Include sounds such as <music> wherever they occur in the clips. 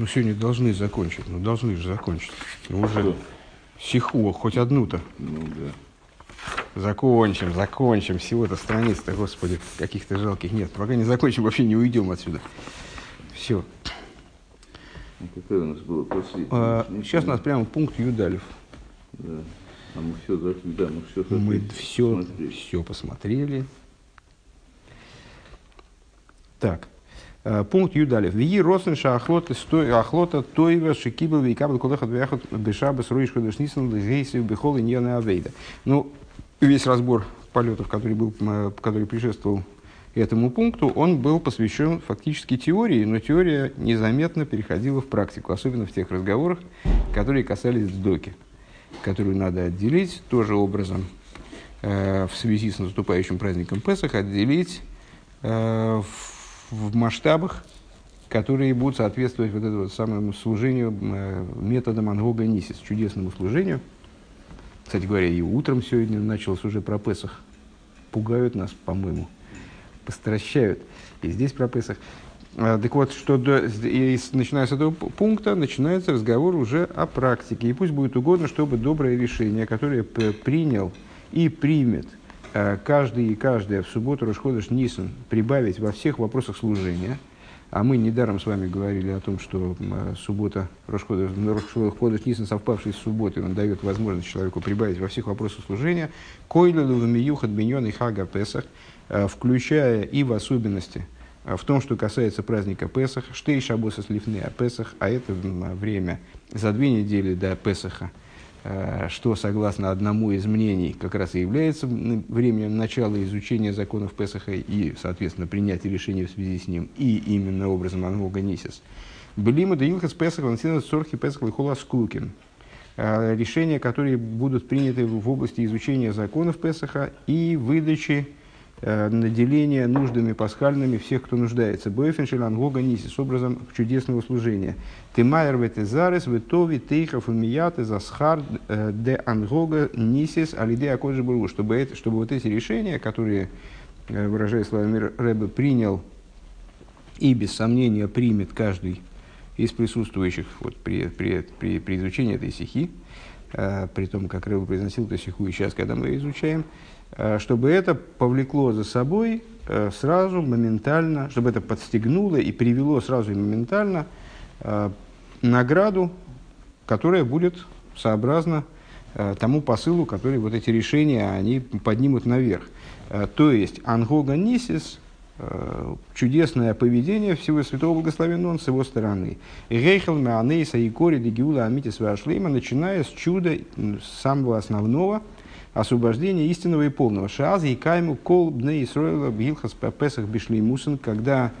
Ну, сегодня должны закончить. Ну, должны же закончить. Ну, уже Что? сиху, хоть одну-то. Ну да. Закончим, закончим. Всего-то страниц-то, господи, каких-то жалких нет. Пока не закончим, вообще не уйдем отсюда. Все. А какая у нас была после? сейчас у нас прямо пункт Юдалев. Да. А мы все зашли, да, мы все Мы все, все посмотрели. Так. Э, Пункт Юдалев. Вии Росенша Ахлота Ахлота Тойва Шикибл Викабл Кулеха Двяхот Бешабас Руиш Кудышнисан Лизейси Бехол и Ньяна Авейда. Ну, весь разбор полетов, который, был, м, который предшествовал этому пункту, он был посвящен фактически теории, но теория незаметно переходила в практику, особенно в тех разговорах, которые касались сдоки, которую надо отделить тоже образом э, в связи с наступающим праздником Песах, отделить э, в, в масштабах, которые будут соответствовать вот этому самому служению э, методом Ангога Нисис, чудесному служению. Кстати говоря, и утром сегодня началось уже про Песах. Пугают нас, по-моему, постращают. И здесь про Песах. А, Так вот, что до- и начиная с этого пункта начинается разговор уже о практике. И пусть будет угодно, чтобы доброе решение, которое принял и примет каждый и каждая в субботу Рашходыш Нисан прибавить во всех вопросах служения. А мы недаром с вами говорили о том, что э, суббота Рашходыш Нисан, совпавший с субботой, он дает возможность человеку прибавить во всех вопросах служения. Койлелу вмиюхат биньон и хага Песах, э, включая и в особенности э, в том, что касается праздника Песах, штей шабоса слифны о Песах, а это время за две недели до Песаха, э, что, согласно одному из мнений, как раз и является временем начала изучения законов Песаха и, соответственно, принятия решений в связи с ним, и именно образом Ангога Нисис. Белима да Илхас Песах, Лансина Сорхи Песах Лихола Скулкин. Э, Решения, которые будут приняты в области изучения законов Песаха и выдачи э, наделения нуждами пасхальными всех, кто нуждается. Бойфеншель Ангога Нисис, образом чудесного служения. Ты майер ветезарес, ветови, тейхов мияты, засхар, э, де Ангога Нисис, алиде Акоджи Буру. Чтобы, это, чтобы вот эти решения, которые, э, выражая словами Рэбе, принял и без сомнения примет каждый из присутствующих вот, при, при, при, при изучении этой стихи, при том, как Рэбе произносил эту стиху и сейчас, когда мы ее изучаем, чтобы это повлекло за собой э, сразу, моментально, чтобы это подстегнуло и привело сразу и моментально э, награду, которая будет сообразна э, тому посылу, который вот эти решения они поднимут наверх. Э, то есть ангога нисис, э, чудесное поведение всего Святого Благословенного с его стороны. Рейхел Меанейса и Кори Дегиула Амитис Вашлейма, начиная с чуда самого основного, освобождения истинного и полного. Шааз и кайму кол бне Исроила бгилхас песах бишли мусин, когда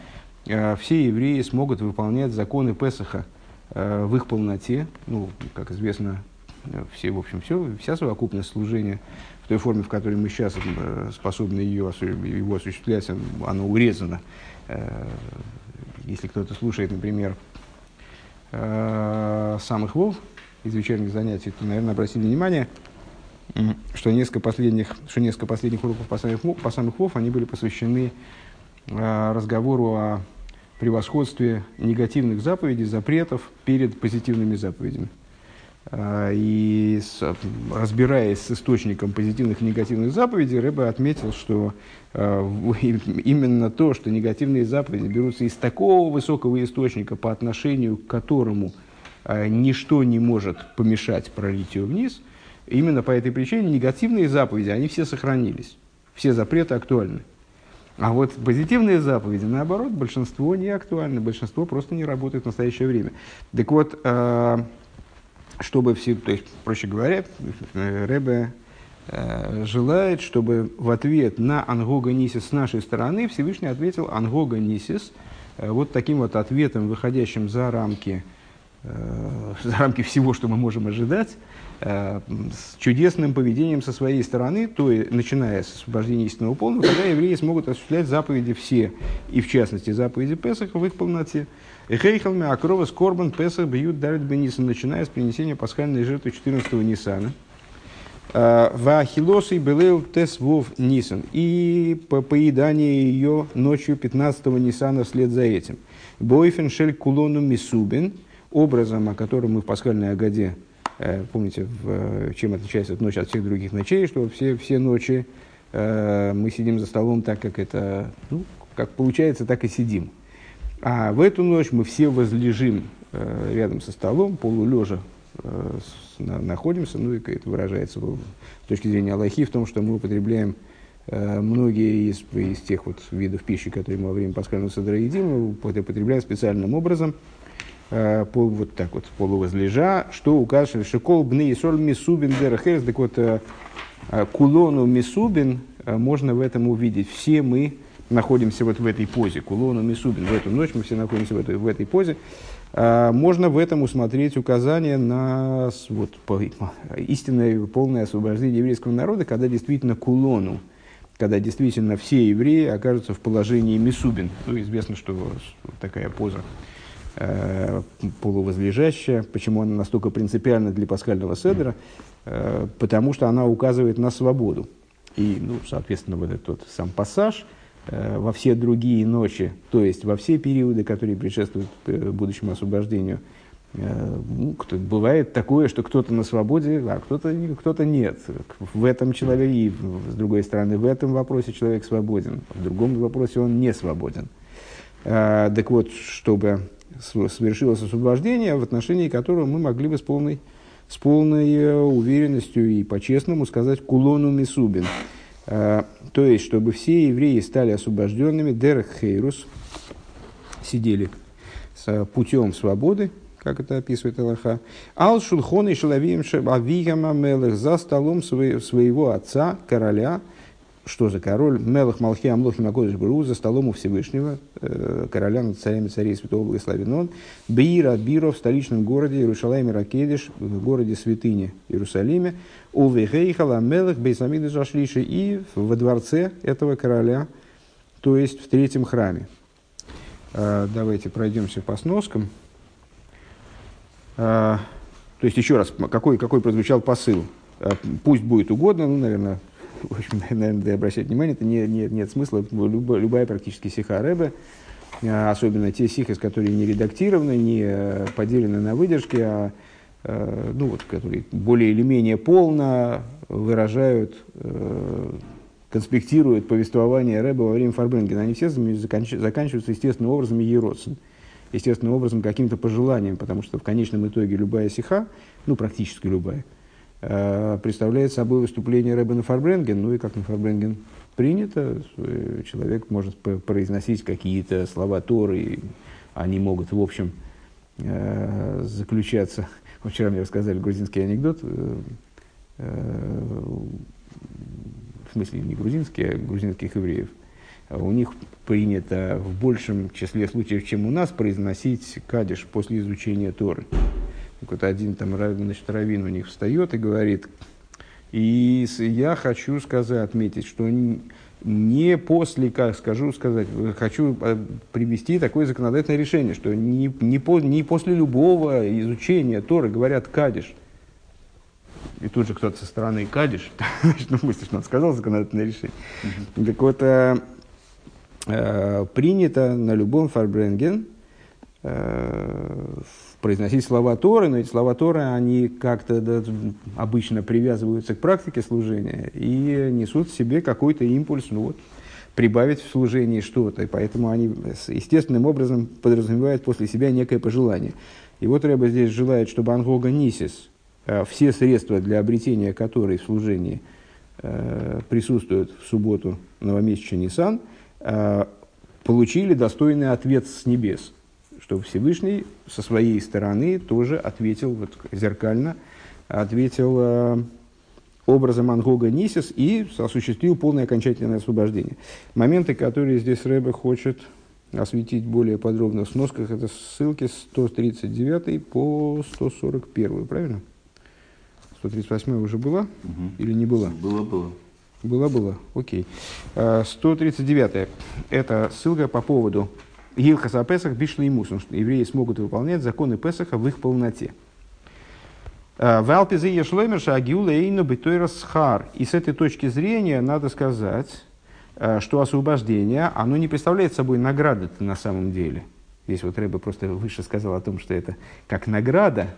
э, все евреи смогут выполнять законы Песаха э, в их полноте. Ну, как известно, э, все, в общем, все, вся совокупность служения в той форме, в которой мы сейчас э, способны ее, его осуществлять, оно урезано. Э, Если кто-то слушает, например, э, самых вов из вечерних занятий, то, наверное, обратили внимание, что несколько последних, что несколько последних уроков по самых, вов- по самых вов, они были посвящены э, разговору о превосходстве негативных заповедей, запретов перед позитивными заповедями. А, И разбираясь с источником позитивных и негативных заповедей, Рэбе отметил, что а, именно то, что негативные заповеди берутся из такого высокого источника, по отношению к которому а, ничто не может помешать пролитию вниз, именно по этой причине негативные заповеди, они все сохранились. Все запреты актуальны. А вот позитивные заповеди, наоборот, большинство не актуальны, большинство просто не работает в настоящее время. Так вот, э, чтобы все, то есть, проще говоря, Рэбе э, желает, чтобы в ответ на Ангога Нисис с нашей стороны Всевышний ответил Ангога Нисис э, вот таким вот ответом, выходящим за рамки, <laughs> за рамки всего, что мы можем ожидать, с чудесным поведением со своей стороны, то и начиная с освобождения истинного полного, когда евреи смогут осуществлять заповеди все, и в частности заповеди Песаха в их полноте. Эхейхалме Акрова Скорбан Песах бьют дарит Бениса, начиная с принесения пасхальной жертвы 14-го Нисана. Вахилосы Белеу Тес Вов Нисан. И по поедание ее ночью 15-го Нисана вслед за этим. Бойфен Шель Кулону Мисубин. образом, о котором мы в пасхальной Агаде, э, помните, в, чем отличается эта ночь от всех других ночей, что все, все ночи э, мы сидим за столом так, как это, ну, как получается, так и сидим. А в эту ночь мы все возлежим э, рядом со столом, полулежа э, на, находимся, ну и это выражается в, с точки зрения Аллахи в том, что мы употребляем э, многие из, из тех вот видов пищи, которые мы во время пасхального садра едим, мы употребляем специальным образом, э, пол, вот так вот, полувозлежа, что указывает, что кол бны и соль мисубин дерахерс, так вот, э, э, кулону мисубин э, можно в этом увидеть. Все мы находимся вот в этой позе, кулону мисубин, в эту ночь мы все находимся в этой, в этой позе. Можно в этом усмотреть указание на вот, истинное полное освобождение еврейского народа, когда действительно кулону, когда действительно все евреи окажутся в положении Мисубин. Ну, известно, что такая поза э, полувозлежащая. Почему она настолько принципиальна для пасхального седра? Э, потому что она указывает на свободу. И, ну, соответственно, вот этот вот сам пассаж – Э, во все другие ночи, то есть во все периоды, которые предшествуют э, будущему освобождению, э, ну, кто, бывает такое, что кто-то на свободе, а кто-то, кто-то нет. В этом человеке, и с другой стороны, в этом вопросе человек свободен, в другом вопросе он не свободен. Так вот, чтобы совершилось освобождение, в отношении которого мы могли бы с полной, с полной уверенностью и по-честному сказать «кулону мисубин». То есть, чтобы все евреи стали освобожденными, дерех хейрус, сидели с путем свободы, как это описывает Аллаха, ал шулхон и шалавием мелых за столом своего отца, короля, что за король? Мелах Малхи Амлохи Макодыш Бру за столом у Всевышнего, э, короля над царями царей Святого Благословен он, Бира Биро в столичном городе Иерусалиме Ракедиш, в городе святыни Иерусалиме, у Вехейхала Мелах Бейсамиды Жашлиши и во дворце этого короля, то есть в третьем храме. Э, давайте пройдемся по сноскам. Э, то есть еще раз, какой, какой прозвучал посыл? Пусть будет угодно, ну, наверное, в <laughs> общем, наверное, обращать внимание, это не, не, нет смысла, любая, любая практически сиха Рэбе, а, особенно те сихи, которые не редактированы, не э, поделены на выдержки, а э, ну, вот, которые более или менее полно выражают, э, конспектируют повествование Рэба во время Фарбрингена. Они все заканчиваются естественным образом еродцем, естественным образом каким-то пожеланием, потому что в конечном итоге любая сиха, ну, практически любая, представляет собой выступление Рэбена Фарбренген. Ну и как на Фарбренген принято, э, человек может произносить какие-то слова Торы, и они могут, в общем, э, заключаться. <laughs> Вчера мне рассказали грузинский анекдот, в смысле не грузинский, а грузинских евреев. У них принято в большем числе случаев, чем у нас, произносить кадиш после изучения Торы. Вот один там значит, раввин у них встает и говорит, и я хочу сказать, отметить, что не после, как скажу сказать, хочу э, привести такое законодательное решение, что не, не, по, не после любого изучения Торы говорят кадиш. И тут же кто-то со стороны кадиш, <laughs> ну, мысли, что он сказал законодательное решение. Так вот, э, э, принято на любом фарбренген э, произносить слова Торы, но эти слова Торы, они как-то да, обычно привязываются к практике служения и несут в себе какой-то импульс, ну вот, прибавить в служении что-то. И поэтому они естественным образом подразумевают после себя некое пожелание. И вот Рэба здесь желает, чтобы Ангога Нисис, э, все средства для обретения которой в служении э, присутствуют в субботу новомесяча Нисан, э, получили достойный ответ с небес – что Всевышний со своей стороны тоже ответил вот, зеркально, ответил э, образом Ангога Нисис и осуществил полное окончательное освобождение. Моменты, которые здесь Рэбе хочет осветить более подробно в сносках, это ссылки с 139 по 141, правильно? 138 уже была угу. или не была? Была, была. Была, была, окей. 139 э, это ссылка по поводу Гилхаса Песах бишли ему, что евреи смогут выполнять законы Песаха в их полноте. Э, в Алпизе Ешлемерша Агиула Эйну Битойрасхар. И с этой точки зрения надо сказать, э, что освобождение, оно не представляет собой награды на самом деле. Здесь вот Рэбе просто выше сказал о том, что это как награда,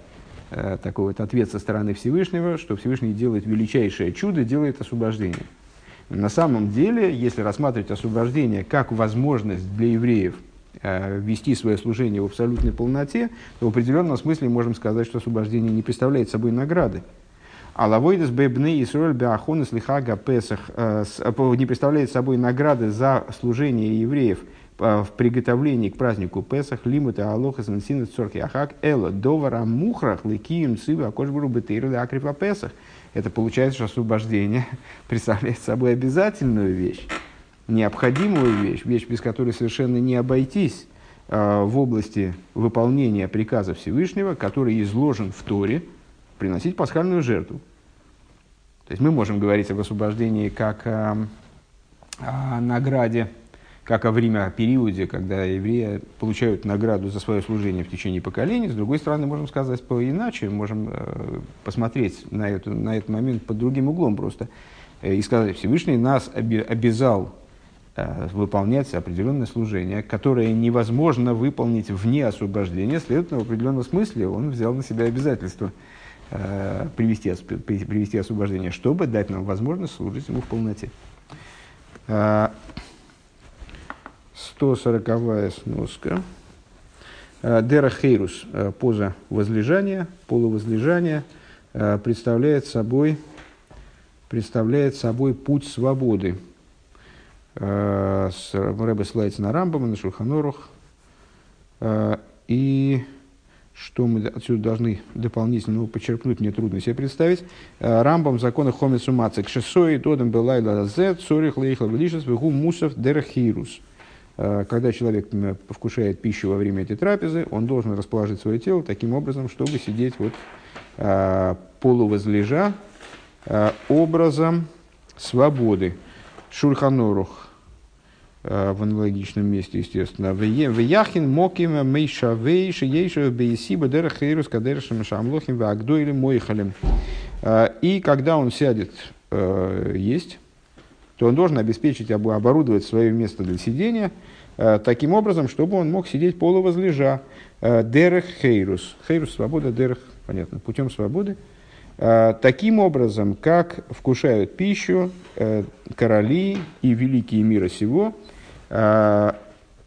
э, такой вот ответ со стороны Всевышнего, что Всевышний делает величайшее чудо, делает освобождение. На самом деле, если рассматривать освобождение как возможность для евреев вести свое служение в абсолютной полноте, то в определенном смысле можем сказать, что освобождение не представляет собой награды. А лавойдес бебны и сроль беахон лихага песах э, не представляет собой награды за служение евреев – в приготовлении к празднику Песах, лимута алоха сансина цорки ахак, эла довара мухрах ликием цива акошбуру бетейру акрифа Песах. Это получается, что освобождение <laughs> представляет собой обязательную вещь, необходимую вещь, вещь, без которой совершенно не обойтись э, в области выполнения приказа Всевышнего, который изложен в Торе, приносить пасхальную жертву. То есть мы можем говорить об освобождении как о, о награде, как о время, о периоде, когда евреи получают награду за свое служение в течение поколений. С другой стороны, можем сказать по-иначе, можем э, посмотреть на, эту, на этот момент под другим углом просто э, и сказать, Всевышний нас оби- обязал выполнять определенное служение, которое невозможно выполнить вне освобождения, следовательно, в определенном смысле он взял на себя обязательство э, привести, привести освобождение, чтобы дать нам возможность служить ему в полноте. Э, 140 сноска. Э, Дера Хейрус, э, поза возлежания, полувозлежания, э, представляет собой, представляет собой путь свободы. Рэбе ссылается на Рамбама, на Шульханорух. И что мы отсюда должны дополнительно ну, почерпнуть, мне трудно себе представить. Рамбам закона Хомицу Мацик Шесой Додам Белайла Зе Цорих Лейхла Велишес Вегу Мусов Дерахирус. Э, когда человек вкушает пищу во время этой трапезы, он должен расположить свое тело таким образом, чтобы сидеть вот э, полувозлежа э, образом свободы. Шульханорух в аналогичном месте, естественно. В Яхин Моким Мейшавей Шиейша Бейсиба Дерахейрус Кадершем Шамлохим Вагдойлем Мойхалем. И когда он сядет есть, то он должен обеспечить, оборудовать свое место для сидения э, таким образом, чтобы он мог сидеть полувозлежа. Э, дерех хейрус. Хейрус – свобода, дерех, понятно, путем свободы. Э, таким образом, как вкушают пищу короли и великие мира сего,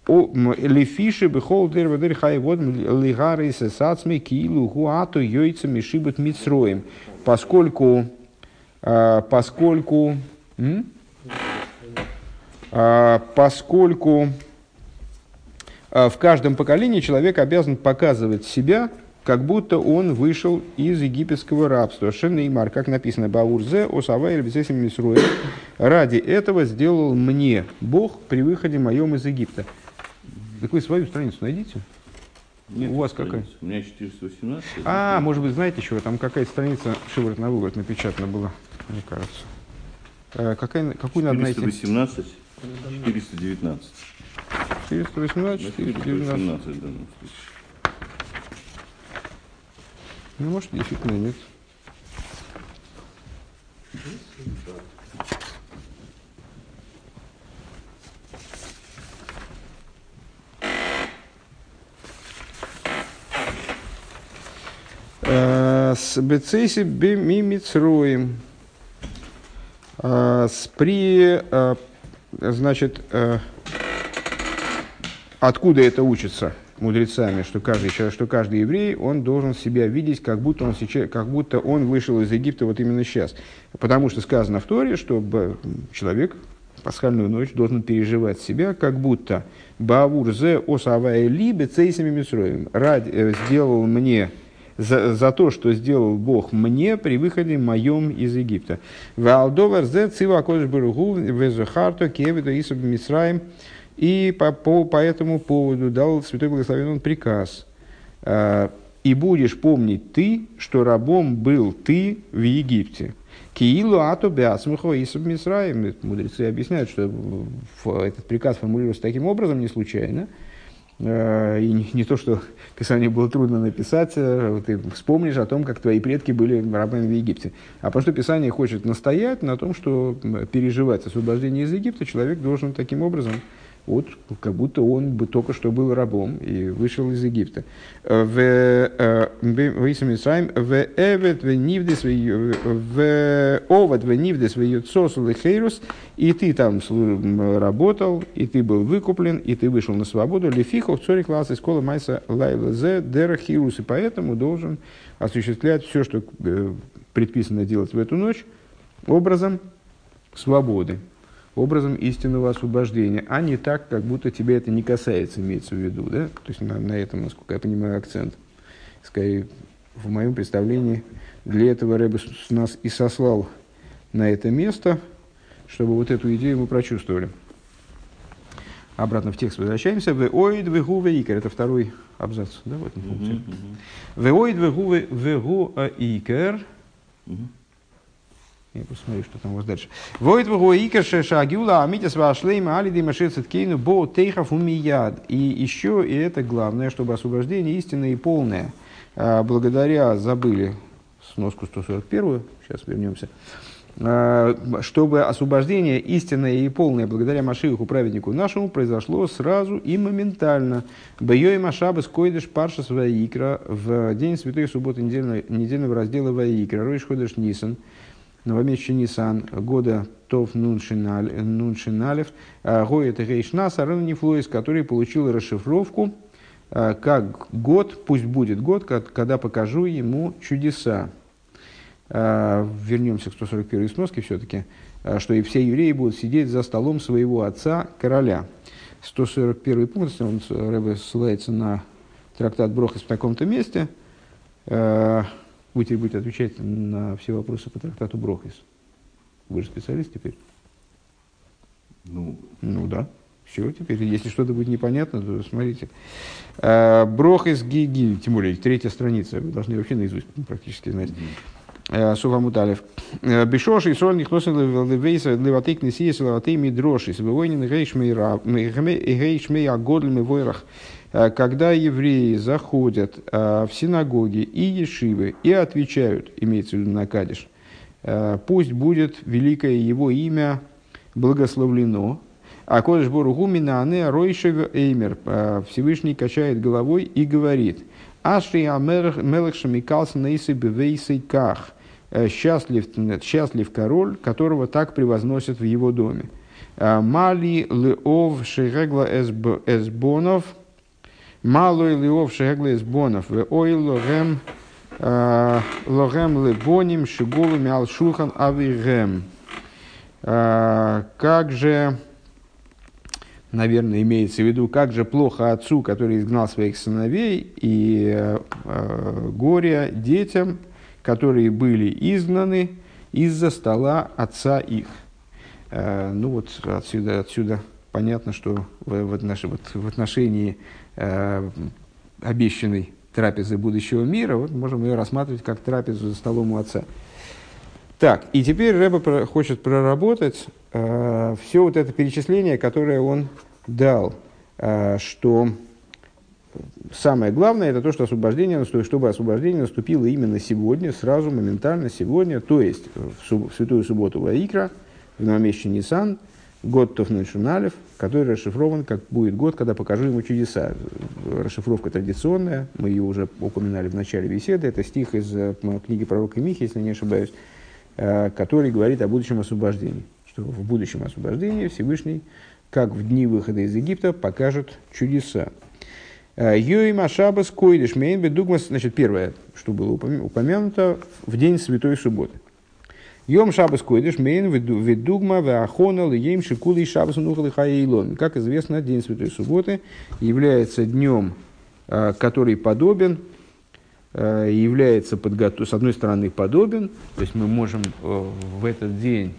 Лефиши бехол дерва дер хайвод лигары сацми килу гуату йойца мишибут мицроем. Поскольку, поскольку, поскольку в каждом поколении человек обязан показывать себя, как будто он вышел из египетского рабства. Шенеймар, как написано, Баурзе, Осавай, Мисруэ. Ради этого сделал мне Бог при выходе моем из Египта. Так вы свою страницу найдите. Нет, у вас страница. какая? У меня 418. А, может быть, знаете чего? Там какая-то страница шиворот на выворот напечатана была, мне кажется. Э, какая, какую надо найти? 418. 419. 418, 419. в данном случае. Ну, может, действительно нет. Э, с бецейси бимимицроем. Э, при э, Значит, откуда это учится мудрецами, что каждый, что каждый еврей, он должен себя видеть, как будто он, сейчас, как будто он вышел из Египта вот именно сейчас. Потому что сказано в Торе, что человек пасхальную ночь должен переживать себя, как будто Бавур зе осавая либе цейсами мисроем. Ради, сделал мне за, за то, что сделал Бог мне при выходе моем из Египта. Валдовар зе цива кодыш баругу везухарто кевиду исуб мисраем. И по, по, по этому поводу дал Святой Благословен он приказ. «А, «И будешь помнить ты, что рабом был ты в Египте». Киилу ату бясмухо исуб мисраем. Мудрецы объясняют, что этот приказ формулируется таким образом не случайно – Э, и не, не то, что <laughs> Писание было трудно написать, э, ты вспомнишь о том, как твои предки были рабами в Египте. А потому что Писание хочет настоять на том, что переживать освобождение из Египта человек должен таким образом, вот как будто он бы только что был рабом и вышел из Египта. В э, Висамисайм в Эвет в Нивдес в Овод в Нивдес в и ты там работал, и ты был выкуплен, и ты вышел на свободу. Лефихов цори класс из школы Майса Лайлазе Дера Хирус, и поэтому должен осуществлять все, что э, предписано делать в эту ночь, образом свободы образом истинного освобождения, а не так, как будто тебя это не касается, имеется в виду. Да? То есть на, на этом, насколько я понимаю, акцент. Скорее, в моем представлении, для этого Рэбе нас и сослал на это место, чтобы вот эту идею мы прочувствовали. Обратно в текст возвращаемся. В оид вегу икер. Это второй абзац, да, в этом пункте. В оид вегу вегу икер. Я посмотрю, что там у вас дальше. Воит в Икаше Шагюла Амитис Вашлейма Алиди Машицеткейну Бо Тейхов Умияд. И еще, и это главное, чтобы освобождение истинное и полное, а, благодаря, забыли сноску 141, сейчас вернемся, а, чтобы освобождение истинное и полное благодаря Машииху, праведнику нашему, произошло сразу и моментально. Бьёй Машабас Койдыш Паршас Ваикра в день Святой Субботы недельного, недельного раздела Ваикра, Ройш Ходыш Нисан, новомесячный Нисан, года Тов Нуншиналев, а, Гоет Рейшнас, Арен Нефлоис, который получил расшифровку а, как год, пусть будет год, когда покажу ему чудеса. А, вернемся к 141 сноске все-таки, что и все евреи будут сидеть за столом своего отца, короля. 141 пункт, он ссылается на трактат Брохас в таком-то месте, вы теперь будете отвечать на все вопросы по трактату Брохис. Вы же специалист теперь? Ну, ну да. Все, теперь, если что-то будет непонятно, то смотрите. А, Брохис Гиги, тем более, третья страница, вы должны вообще наизусть практически знать. А, Суфа Муталев. А, Бешоши соль нихлосы левейса леватык несиес леватый мидрошис. Вывойнин гейшмей агодль войрах. Э, когда евреи заходят э, в синагоги и ешивы и отвечают, имеется в виду на Кадиш, э, пусть будет великое его имя благословлено, а Кодыш Боругу Минане Ройшев Эймер Всевышний качает головой и говорит, Ашри Амелech Шамикалс Нейсы Бевейсы Ках. Счастлив, счастлив король, которого так превозносят в его доме. Мали Леов Шерегла Эсбонов – Малой лиов шеглес бонов, в ой логем э, логем лебоним шигулами алшухан авигем. Э, как же, наверное, имеется в виду, как же плохо отцу, который изгнал своих сыновей, и э, горе детям, которые были изгнаны из-за стола отца их. Ну вот отсюда, отсюда понятно, что в, в, отнош, в отношении э, обещанной трапезы будущего мира, вот можем ее рассматривать как трапезу за столом у отца. Так, и теперь Рэба хочет проработать э, все вот это перечисление, которое он дал, э, что самое главное это то, что освобождение наступило, чтобы освобождение наступило именно сегодня, сразу, моментально сегодня, то есть в, суб, в святую субботу Ваикра, в новомесячный Нисан, год Тофнешуналев, который расшифрован как будет год, когда покажу ему чудеса. Расшифровка традиционная, мы ее уже упоминали в начале беседы, это стих из э, книги пророка Михи, если не ошибаюсь, э, который говорит о будущем освобождении. Что в будущем освобождении Всевышний, как в дни выхода из Египта, покажет чудеса. Э, Йои Машабас Койдиш Мейнбе Дугмас, значит, первое, что было упомянуто, в день Святой Субботы. Йом шабас койдыш мейн ведугма веахона лием шикули шабас нухал хаейлон. Как известно, день Святой Субботы является днем, э, который подобен, э, является подготов... с одной стороны подобен, то есть мы можем э, в этот день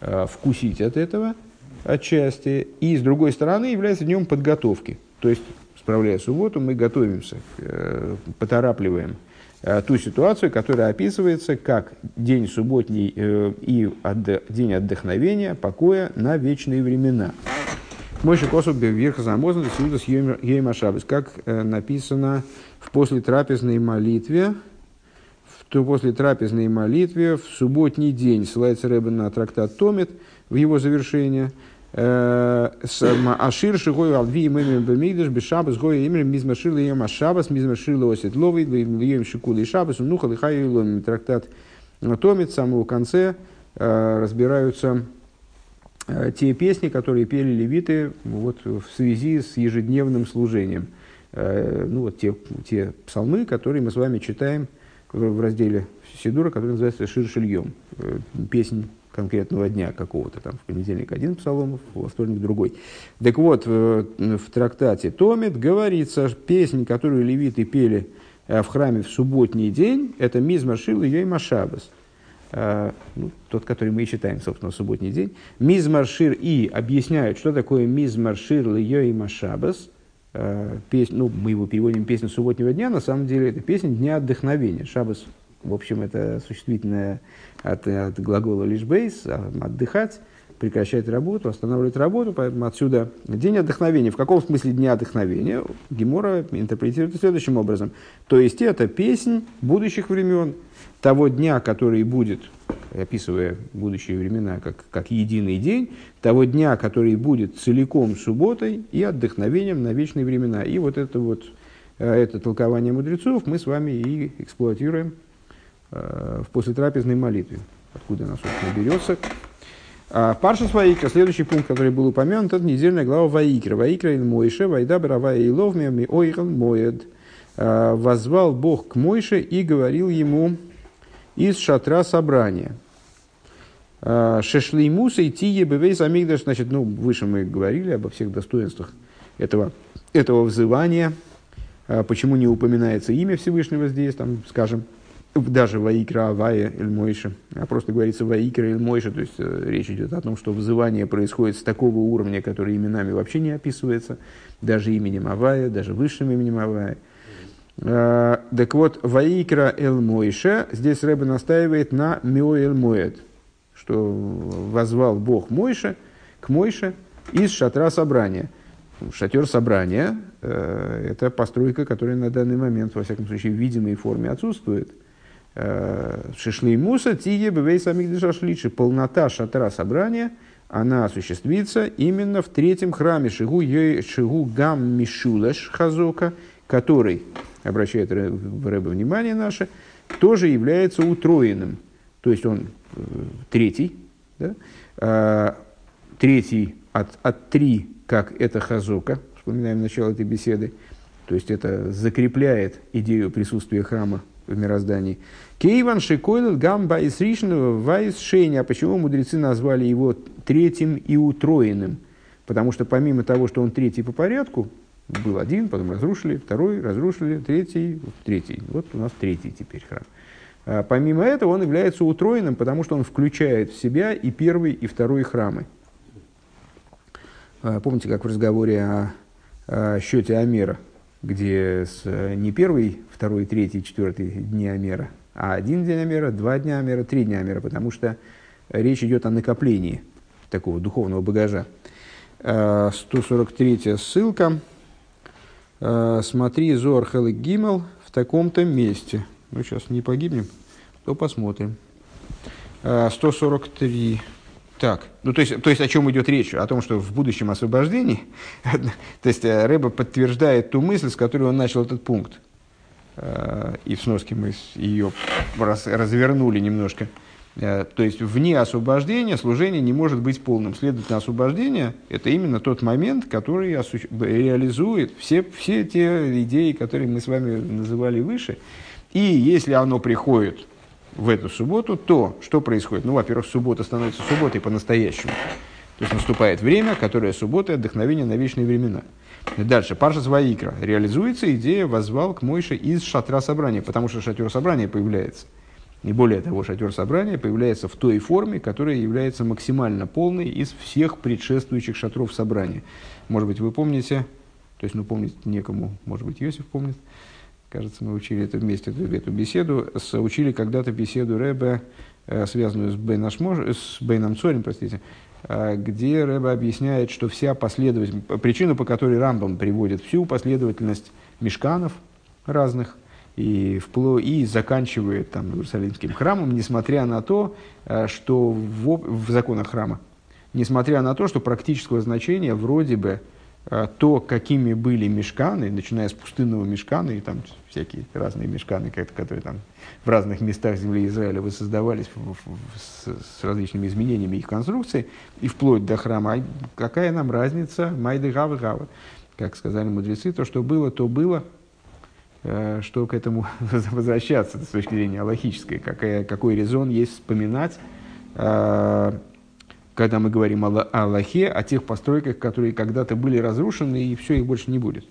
вкусить от этого отчасти, и с другой стороны является днем подготовки. То есть, справляя субботу, мы готовимся, поторапливаем ту ситуацию, которая описывается как день субботний э, и день отдохновения, покоя на вечные времена. Мой Косов Бевирха Замозан Сиудас Ейма Шабас, как э, написано в послетрапезной молитве, в после трапезной молитве в субботний день, ссылается Рэббен на трактат Томит в его завершение, Ашир шигой алви имеем бемидыш бешабас гой имеем мизмашила ем ашабас мизмашила осет ловит ем шикули шабас нуха лихай лом трактат Томит в самом конце разбираются те песни, которые пели левиты вот, в связи с ежедневным служением. Ну, вот те, те псалмы, которые мы с вами читаем в разделе Сидура, который называется Шир Шильем, песнь конкретного дня какого-то, там в понедельник один псалом, во вторник другой. Так вот, в, в трактате Томит говорится, песня, которую левиты пели э, в храме в субботний день, это Мизмар Шил и Машабас. Uh, ну, тот, который мы и читаем, собственно, в субботний день. Мизмаршир и объясняют, что такое мизмаршир льё и машабас. Uh, песнь, ну, мы его переводим песню субботнего дня, на самом деле это песня Дня отдохновения. Шабас в общем, это существительное от, от глагола лишь бейс, а, отдыхать, прекращать работу, останавливать работу. Поэтому отсюда день отдохновения. В каком смысле дня отдохновения? Гемора интерпретирует следующим образом. То есть это песнь будущих времен, того дня, который будет, описывая будущие времена как, как единый день, того дня, который будет целиком субботой и отдохновением на вечные времена. И вот это вот э, это толкование мудрецов мы с вами и эксплуатируем в послетрапезной молитве. Откуда она, собственно, берется. А Парша Ваикра, следующий пункт, который был упомянут, это недельная глава Ваикра. Ваикра il Мойше, Вайда Баравая и Ловми, Ойрал Моед. Э, возвал Бог к Мойше и говорил ему из шатра собрания. Э, Шешли Муса и Тие Бевейс Амигдаш, значит, ну, выше мы говорили обо всех достоинствах этого, этого взывания. Почему не упоминается имя Всевышнего здесь, там, скажем, даже Ваикра Авая Эль Мойша, а просто говорится Ваикра Эль Мойша, то есть э, речь идет о том, что вызывание происходит с такого уровня, который именами вообще не описывается, даже именем Авая, даже высшим именем Авая. Э, так вот, Ваикра Эль Мойша, здесь Рэбе настаивает на Мио Эль Моэд, что возвал Бог Мойша к Мойше из шатра собрания. Шатер собрания э, – это постройка, которая на данный момент, во всяком случае, в видимой форме отсутствует – Шишли Муса, Тие, Бевей самих Шличи, полнота шатра собрания, она осуществится именно в третьем храме Шигу, Шигу Гам Мишулеш Хазока, который, обращает Рэбе внимание наше, тоже является утроенным. То есть он э, третий, да? а, третий от, от три, как это Хазока, вспоминаем начало этой беседы, то есть это закрепляет идею присутствия храма в мироздании. Кейван Шикойлет Гамба из Вайс Шейни. А почему мудрецы назвали его третьим и утроенным? Потому что помимо того, что он третий по порядку, был один, потом разрушили, второй, разрушили, третий, третий. Вот у нас третий теперь храм. А помимо этого он является утроенным, потому что он включает в себя и первый, и второй храмы. А помните, как в разговоре о, о счете Амера, где с, не первый, второй, третий, четвертый дни Амера, а один день Амера, два дня Амера, три дня Амера, потому что речь идет о накоплении такого духовного багажа. 143 э, ссылка. Э, смотри Зор Хелек Гимел в таком-то месте. Ну, сейчас не погибнем, то посмотрим. 143. Э, так, ну то есть, то есть о чем идет речь? О том, что в будущем освобождении, <laughs> то есть Рэба подтверждает ту мысль, с которой он начал этот пункт. Э, и в сноске мы ее раз, развернули немножко. Э, то есть вне освобождения служение не может быть полным. Следовательно, освобождение – это именно тот момент, который реализует все, все те идеи, которые мы с вами называли выше. И если оно приходит в эту субботу, то что происходит? Ну, во-первых, суббота становится субботой по-настоящему. То есть наступает время, которое суббота отдохновение на вечные времена. Дальше, Парша Ваикра. Реализуется идея возвал к Мойше из шатра собрания, потому что шатер собрания появляется. И более того, шатер собрания появляется в той форме, которая является максимально полной из всех предшествующих шатров собрания. Может быть, вы помните, то есть, ну, помнить некому, может быть, Иосиф помнит, кажется, мы учили это вместе, эту, эту беседу, с, учили когда-то беседу Рэбе, э, связанную с Бейном, с Бейном Цорем, простите, где Рэба объясняет, что вся последовательность, причина, по которой Рамбам приводит всю последовательность мешканов разных, и, впло, и заканчивает там, Иерусалимским храмом, несмотря на то, а, что в, в законах храма несмотря на то, что практического значения вроде бы э, то, какими были мешканы, начиная с пустынного мешкана, и там всякие разные мешканы, которые там в разных местах земли Израиля воссоздавались с, с различными изменениями их конструкции, и вплоть до храма, какая нам разница, майды гавы гавы, как сказали мудрецы, то, что было, то было, э, что к этому <laughs> возвращаться с точки зрения логической, какая, какой резон есть вспоминать э, когда мы говорим о Аллахе, о тех постройках, которые когда-то были разрушены, и все, их больше не будет.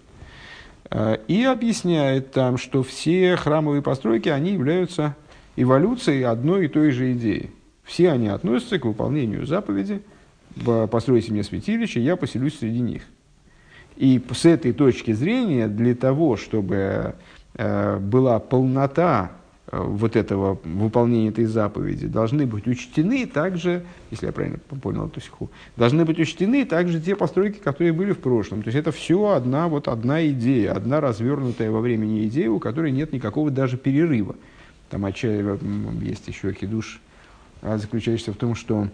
Э, и объясняет там, что все храмовые постройки, они являются эволюцией одной и той же идеи. Все они относятся к выполнению заповеди «постройте мне святилище, я поселюсь среди них». И с этой точки зрения, для того, чтобы э, была полнота вот этого выполнения этой заповеди должны быть учтены также, если я правильно понял эту стиху, должны быть учтены также те постройки, которые были в прошлом. То есть это все одна, вот одна идея, одна развернутая во времени идея, у которой нет никакого даже перерыва. Там отчаянно есть еще хидуш, а, заключающийся в том, что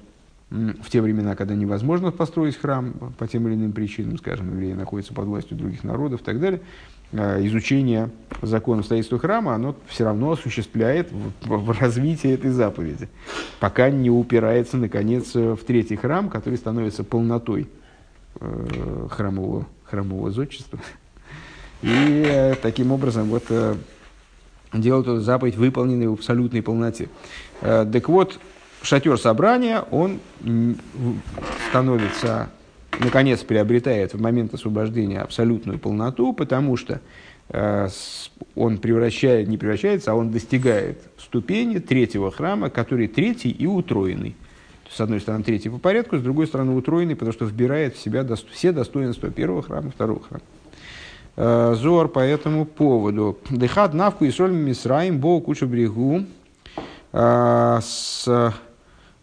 в те времена, когда невозможно построить храм по тем или иным причинам, скажем, евреи находятся под властью других народов и так далее, Э, изучение законов строительства храма, оно все равно осуществляет в, в развитии этой заповеди, пока не упирается, наконец, в третий храм, который становится полнотой э, храмового, храмового зодчества. И э, таким образом вот, э, делает эту заповедь выполненной в абсолютной полноте. Э, так вот, шатер собрания, он становится наконец приобретает в момент освобождения абсолютную полноту, потому что э, он превращает, не превращается, а он достигает ступени третьего храма, который третий и утроенный. С одной стороны, третий по порядку, с другой стороны, утроенный, потому что вбирает в себя все достоинства первого храма, второго храма. Э, Зор по этому поводу. Дыхат навку и соль мисраим бо кучу брегу. Э, с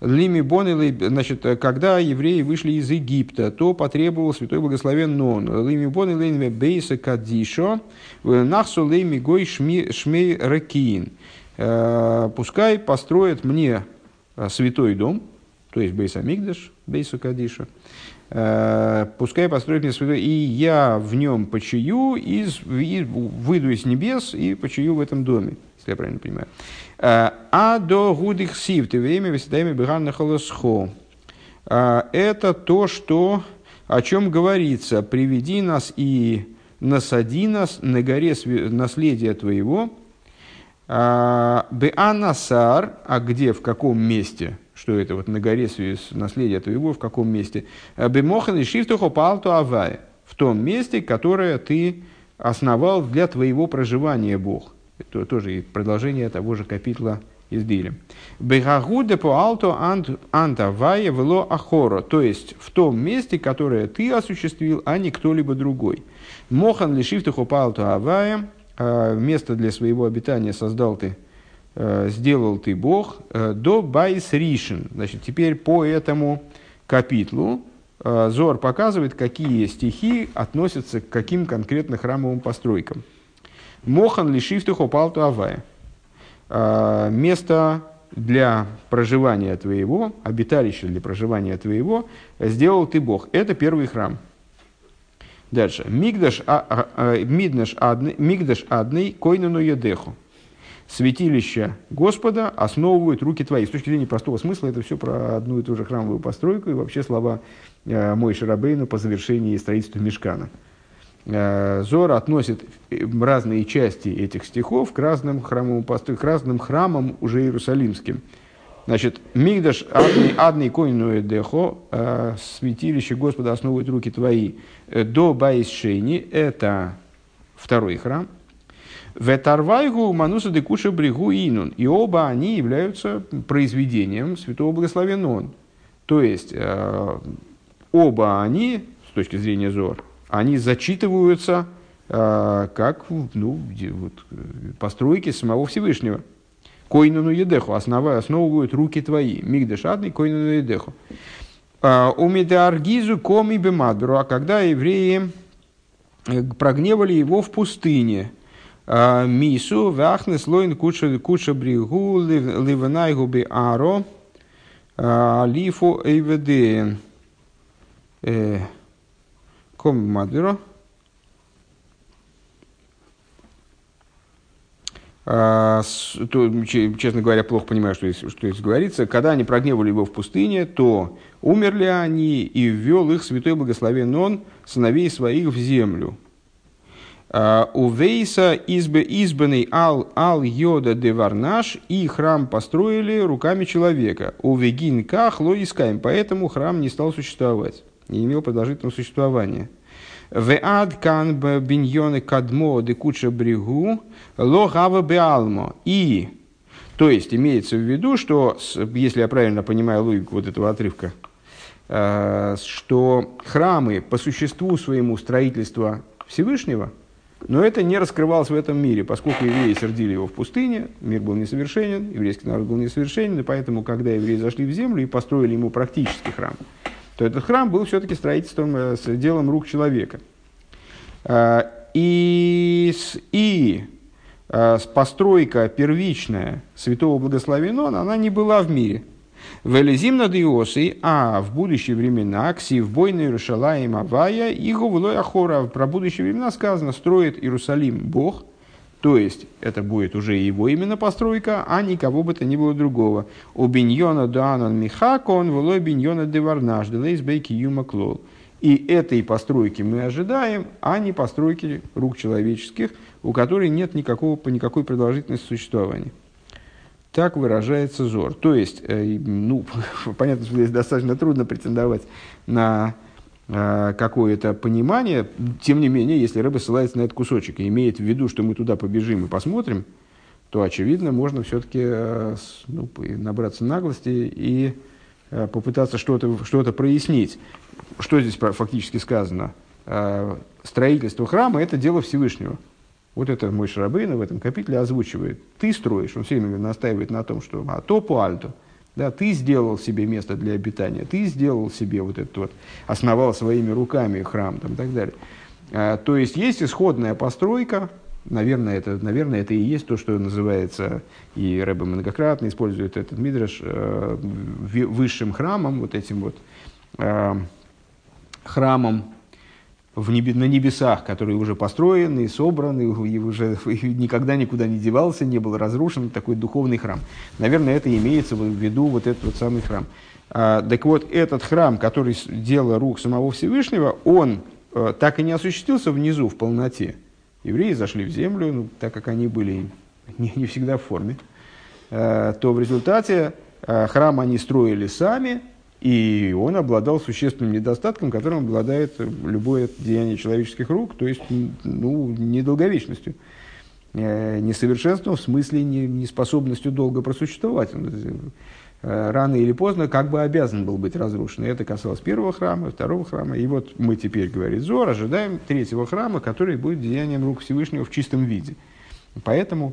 Лими Бонелы, значит, когда евреи вышли из Египта, то потребовал святой благословен Нон. Лими Бонелы Бейса Кадишо, Нахсу Лими Гой Шмей Ракиин. Э, пускай построят мне э, святой дом, то есть Бейса Мигдаш, Бейса Кадишо, э, пускай построят мне святой, и я в нем почую, и выйду из небес и почую в этом доме, если я правильно понимаю. Э, а до гудих сив, ты время выседаем беган холосхо. Э, это то, что, о чем говорится. Приведи нас и насади нас на горе наследия твоего. Э, Беанасар, а где, в каком месте? Что это вот на горе наследия твоего, в каком месте? Бемохан и шифтухо палту авая. В том месте, которое ты основал для твоего проживания, Бог это тоже продолжение того же капитла из Дилем. Бегагуде по алто антавая вело ахоро, то есть в том месте, которое ты осуществил, а не кто-либо другой. Мохан лишифтуху по алто авая, а, место для своего обитания создал ты, а, сделал ты Бог, а, до байс ришин. Значит, теперь по этому капитлу Зор показывает, какие стихи относятся к каким конкретно храмовым постройкам. Мохан лишифтуху палту авая. А, место для проживания твоего, обиталище для проживания твоего, сделал ты Бог. Это первый храм. Дальше. Мигдаш, а, а, а мигдаш, адный, койнану едеху. Святилище Господа основывают руки твои. С точки зрения простого смысла, это все про одну и ту же храмовую постройку и вообще слова э, Мой Шарабейну по завершении строительства Мешкана. Э, Зор относит э, разные части этих стихов к разным храмам, к разным храмам уже иерусалимским. Значит, Мигдаш адный, адный койную дехо, э, святилище Господа основывает руки твои, до Байсшейни, это второй храм. Ветарвайгу мануса декуша брегу инун. И оба они являются произведением святого благословенного. То есть, оба они, с точки зрения Зор, они зачитываются э, как ну, вот, постройки самого Всевышнего. Койнану едеху, основа, основывают руки твои. Мигдеш адный, койнану едеху. А, У медеаргизу коми бемадбру, а когда евреи э, прогневали его в пустыне, Мису, вахнес лойн куча, куча бригу, ливнайгу би аро, лифу эйведеен. Ком мадвиро. А, честно говоря, плохо понимаю, что здесь, что здесь говорится. Когда они прогневали его в пустыне, то умерли они, и ввел их святой благословен он, сыновей своих, в землю. А, у Вейса избе, избанный ал, ал йода де варнаш, и храм построили руками человека. У Вегин кахло искаем, поэтому храм не стал существовать, не имел продолжительного существования. Веад кан биньоны кадмо де куча бригу ло гава беалмо. И, то есть, имеется в виду, что, если я правильно понимаю логику вот этого отрывка, э, что храмы по существу своему строительства Всевышнего, но это не раскрывалось в этом мире, поскольку евреи сердили его в пустыне, мир был несовершенен, еврейский народ был несовершенен, и поэтому, когда евреи зашли в землю и построили ему практический храм, то этот храм был все-таки строительством, э, с делом рук человека. Э, и, и э, постройка первичная святого благословенного, она не была в мире. Велизим над Иосой, а в будущие времена, кси в бойной Иерушалаем Авая, и Говлой Ахора, про будущие времена сказано, строит Иерусалим Бог, то есть, это будет уже его именно постройка, а никого бы то ни было другого. У биньона дуанан михакон, влой биньона деварнаш, делейс бейки юма клол. И этой постройки мы ожидаем, а не постройки рук человеческих, у которой нет никакого, никакой продолжительности существования. Так выражается Зор. То есть, э, ну, <laughs> понятно, что здесь достаточно трудно претендовать на какое-то понимание. Тем не менее, если рыба ссылается на этот кусочек и имеет в виду, что мы туда побежим и посмотрим, то, очевидно, можно все-таки э, ну, набраться наглости и э, попытаться что-то что прояснить. Что здесь фактически сказано? Строительство храма – это дело Всевышнего. Вот это мой Шарабейна в этом капитле озвучивает. Ты строишь, он все время настаивает на том, что а то по альту – да, ты сделал себе место для обитания, ты сделал себе вот этот вот, основал своими руками храм там, и так далее. А, то есть есть исходная постройка, наверное это, наверное, это и есть то, что называется, и Рэбе многократно использует этот мидраш э, высшим храмом, вот этим вот э, храмом в небе, на небесах, которые уже построены, собраны, и уже <laughs> и никогда никуда не девался, не был разрушен такой духовный храм. Наверное, это имеется в виду вот этот вот самый храм. А, так вот, этот храм, который дело рук самого Всевышнего, он а, так и не осуществился внизу в полноте. Евреи зашли в землю, ну, так как они были не, не всегда в форме, а, то в результате а, храм они строили сами, и он обладал существенным недостатком, которым обладает любое деяние человеческих рук, то есть ну, недолговечностью. Э, несовершенством в смысле неспособностью долго просуществовать. Э, рано или поздно как бы обязан был быть разрушен. И это касалось первого храма, второго храма. И вот мы теперь, говорит Зор, ожидаем третьего храма, который будет деянием рук Всевышнего в чистом виде. Поэтому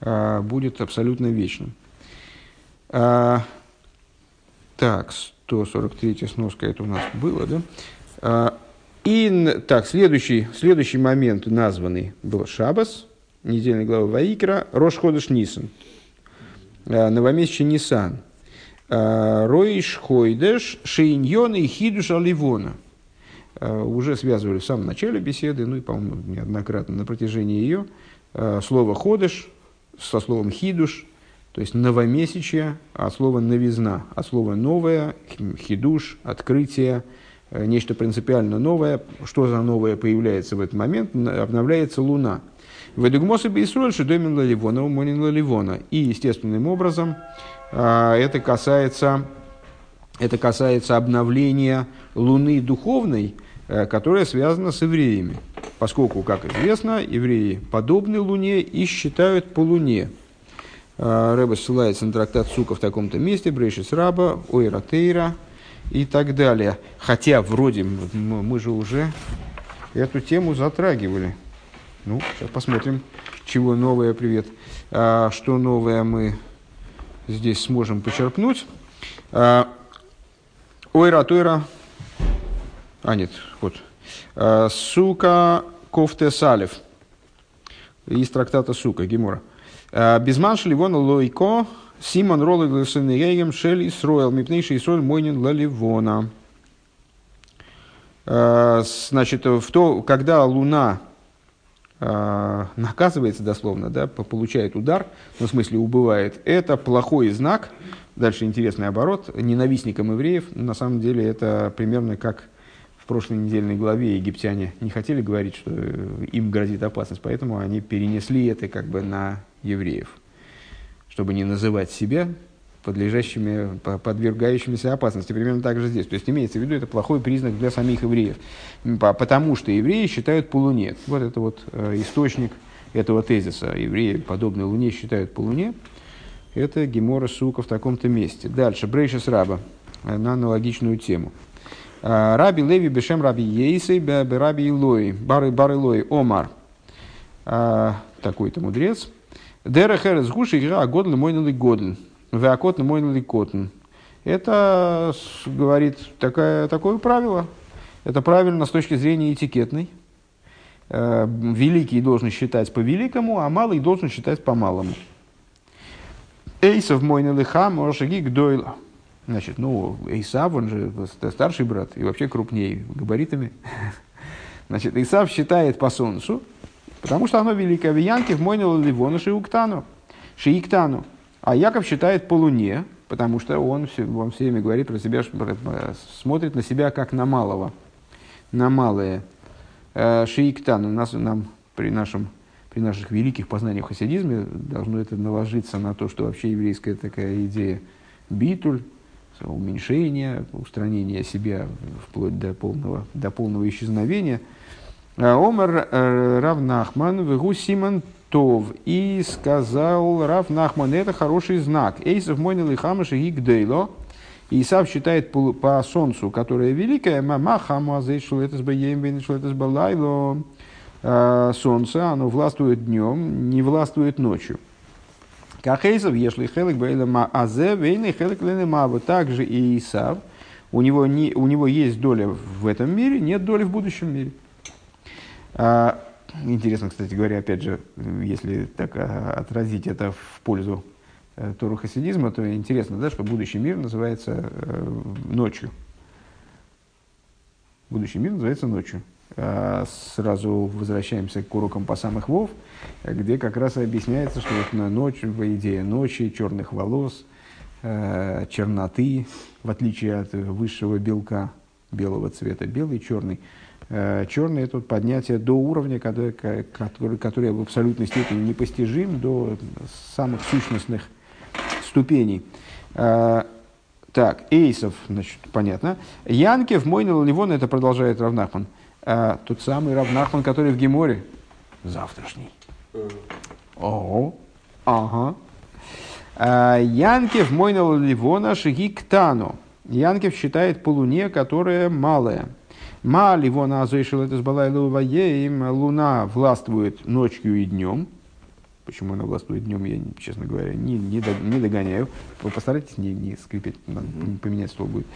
э, будет абсолютно вечным. Так, 143 сноска это у нас было, да? А, и, так, следующий, следующий момент названный был Шабас, недельная глава Ваикра, Рошходыш Нисан, а, новомесячный Нисан, а, Роиш Хойдеш, Шейньон и Хидуш Аливона. Уже связывали в самом начале беседы, ну и, по-моему, неоднократно на протяжении ее, слово Ходыш со словом Хидуш – то есть новомесячье от слова новизна, от слова новое, хидуш, открытие, э, нечто принципиально новое. Что за новое появляется в этот момент? Обновляется луна. Ведугмосы Бейсроль Шедомин Лаливона, Умонин Лаливона. И естественным образом а, это касается, это касается обновления луны духовной, э, которая связана с евреями. Поскольку, как известно, евреи подобны луне и считают по луне. А, Рэба ссылается на трактат Сука в таком-то месте, Брейшис Раба, Ойра Тейра и так далее. Хотя вроде мы же уже эту тему затрагивали. Ну, сейчас посмотрим, чего новое, привет. А, что новое мы здесь сможем почерпнуть. А, Ойра Тойра. А, нет, вот. А, сука Кофте Салев. Из трактата Сука, Гемора. Э, Безман шливона лойко, Симон ролы гласенеем шель Исроэл, мипнейший Исроэль мойнин лаливона. Э, значит, в то, когда Луна э, наказывается дословно, да, получает удар, ну, в смысле убывает, это плохой знак. Дальше интересный оборот. Ненавистникам евреев, на самом деле, это примерно как прошлой недельной главе египтяне не хотели говорить, что им грозит опасность, поэтому они перенесли это как бы на евреев, чтобы не называть себя подлежащими, подвергающимися опасности. Примерно так же здесь. То есть имеется в виду, это плохой признак для самих евреев. Потому что евреи считают по Луне. Вот это вот э, источник этого тезиса. Евреи, подобные Луне, считают по Луне. Это Гемора Сука в таком-то месте. Дальше. Брейшес Раба э, на аналогичную тему. «А, раби Леви Бешем Раби Ейсей Раби Илой Бары Бары Илой Омар. А, такой-то мудрец. Дера Херес Гуши Игра Годль Мойнали Годль. Веакотн мой ликотн. Это говорит такая, такое правило. Это правильно с точки зрения этикетной. Э, великий должен считать по великому, а малый должен считать по малому. Эйсов мой лиха, мошаги гдойла. Значит, ну, Эйсав, он же старший брат и вообще крупнее габаритами. <laughs> Значит, Исав считает по солнцу, потому что оно великое. Виянки в Мойнил Ливону Шиуктану. Шииктану. А Яков считает по луне, потому что он все, он все время говорит про себя, смотрит на себя как на малого, на малое. Э, Шииктан, у нас, нам при, нашем, при наших великих познаниях хасидизме должно это наложиться на то, что вообще еврейская такая идея битуль, уменьшение, устранение себя вплоть до полного, до полного исчезновения. Э, Омар э, Равнахман, Вегу Симон Тов. И сказал Раф Нахман, это хороший знак. Эйсов мойнил и хамаш и. Исав считает по, по солнцу, которое великое, мама хамазей шлетес баем шлетес балайло. А, солнце, оно властвует днем, не властвует ночью. Как Эйсов, если хелек бейлема азе, вейный хелек ленемава. Также и Исав, у него, не, у него есть доля в этом мире, нет доли в будущем мире. А, Интересно, кстати говоря, опять же, если так а, отразить это в пользу э, Тору хасидизма, то интересно, да, что будущий мир называется э, ночью. Будущий мир называется ночью. А сразу возвращаемся к урокам по самых вов, где как раз объясняется, что вот на ночь, идея ночи, черных волос, э, черноты, в отличие от высшего белка, белого цвета, белый, черный – Э, черный это поднятие до уровня, который, который, который в абсолютной степени непостижим, до самых сущностных ступеней. Э, так, Эйсов, значит, понятно. Янкев, Мойнил Ливон, это продолжает Равнахман. А, тот самый Равнахман, который в Геморе. Завтрашний. Ого. Ага. Янкев, Мойнил Ливона, Шиги Ктану. Янкев считает по луне, которая малая. Ма ливона азойшил это им луна властвует ночью и днем. Почему она властвует днем, я, честно говоря, не, не, не догоняю. Вы постарайтесь не, не скрипеть, не поменять слово будет.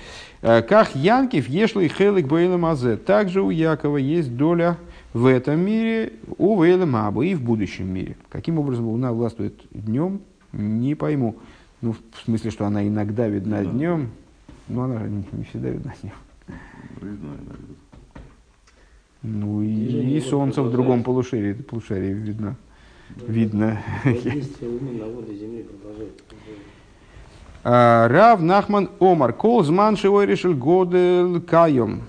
Э, как Янкив, Ешлый, Хелик, Бейлем Мазе. Также у Якова есть доля в этом мире, у Вейлем Абу и в будущем мире. Каким образом Луна властвует днем, не пойму. Ну, в смысле, что она иногда видна днем, но она не, не всегда видна днем. Видно иногда. Ну и, и солнце в другом полушарии, полушарии видно. Да, видно. А, Рав Нахман Омар, кол зман шивой решил годы кайом.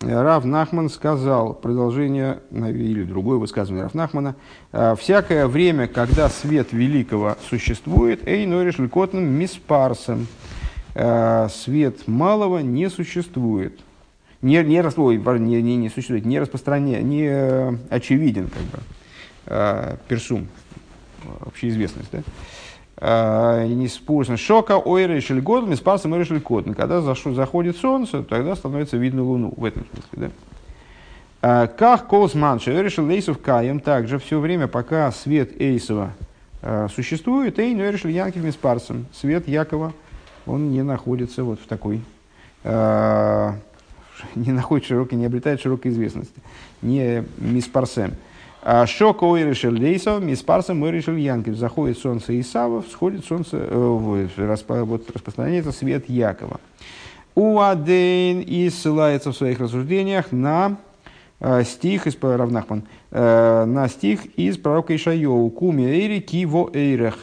Рав Нахман сказал, продолжение, или другое высказывание Рав Нахмана, «А, всякое время, когда свет великого существует, эй, но решил котным миспарсом, а, свет малого не существует не, не, ой, не, не, не существует, не распространен, не э, очевиден, как бы, э, персум, общеизвестность, да? Э, не спорно. Шока ойры шельгодом и спасом ойры шелькотн. Когда заходит солнце, тогда становится видно луну, в этом смысле, да? Э, как Колсман решил Эйсов Каем, также все время, пока свет Эйсова э, существует, Эй, но решил Янкив Миспарсом, свет Якова, он не находится вот в такой <laughs> не находит широкой, не обретает широкой известности. Не миспарсем. А шока ой решил лейсов, миспарсем мы решил Янкив. Заходит солнце Исава, всходит солнце, э, вот, распространяется свет Якова. Уадейн и ссылается в своих рассуждениях на э, стих из Равнахман, э, на стих из пророка Ишайоу. Куми эйри киво эйрех.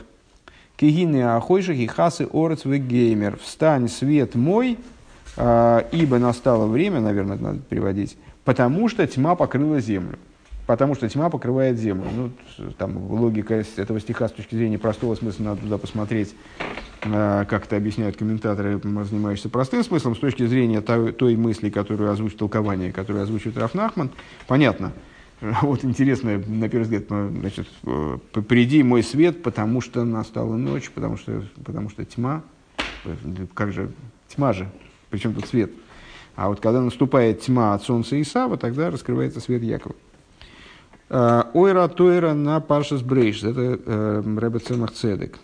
Кигины ахойших и хасы орец геймер. Встань, свет мой, э, ибо настало время, наверное, надо переводить, потому что тьма покрыла землю потому что тьма покрывает землю. Ну, там логика этого стиха с точки зрения простого смысла, надо туда посмотреть, э, как это объясняют комментаторы, занимающиеся простым смыслом, с точки зрения той, той мысли, которую озвучит толкование, которую озвучивает Раф Нахман, понятно. <laughs> Вот интересно, на первый взгляд, значит, э, приди мой свет, потому что настала ночь, потому что, потому что тьма, как же, тьма же, причем тут свет. А вот когда наступает тьма от солнца Исава, тогда раскрывается свет Якова. Э, ойра Тойра на Паршас Брейш. Это э, Рэбе Цемах Цедек.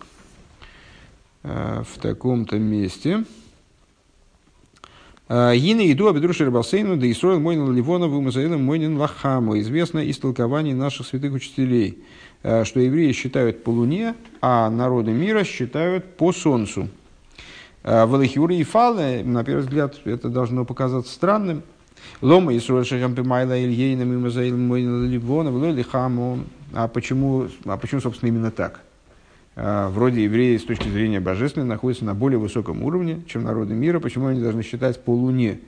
Э, в таком-то месте. Гины иду обедруши Рабалсейну, да Исроил Мойнин Ливона, Вумазаилом Мойнин Лахаму. Известно из толкований наших святых учителей, что евреи считают по луне, а народы мира считают по солнцу. В и Фалы, на первый взгляд, это должно показаться странным, Лома и Сурашахам Пимайла Ильейна Мимазаил Мойна Ливона Лихаму. А почему, а почему, собственно, именно так? А, вроде евреи с точки зрения божественной находятся на более высоком уровне, чем народы мира. Почему они должны считать по луне?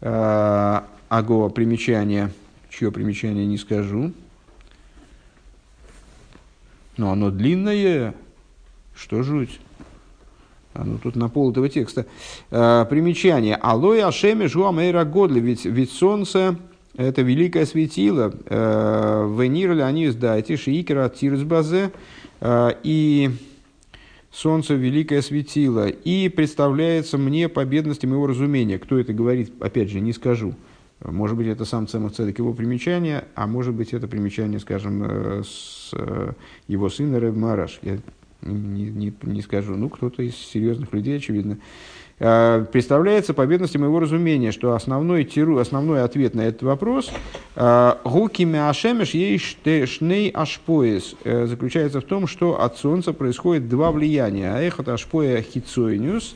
А, Аго примечание, чье примечание не скажу. Но оно длинное, что жуть. А, ну, тут на пол этого текста. А, примечание. Алоя Ашеми Жуамейра Годли. Ведь, ведь солнце это великое светило. А, Венирли они сдайте шиикера тирсбазе. И солнце великое светило. И представляется мне по бедности моего разумения. Кто это говорит, опять же, не скажу. Может быть, это сам Цемах Цедек его примечание, а может быть, это примечание, скажем, э, с э, его сына Рэб Мараш. Я не, не, не скажу, ну, кто-то из серьезных людей, очевидно, а, представляется по бедности моего разумения, что основной, тиру, основной ответ на этот вопрос а, «Гуки меашемеш ей шней ашпоес» э, заключается в том, что от Солнца происходит два влияния. Эхот ашпоя хицойниус,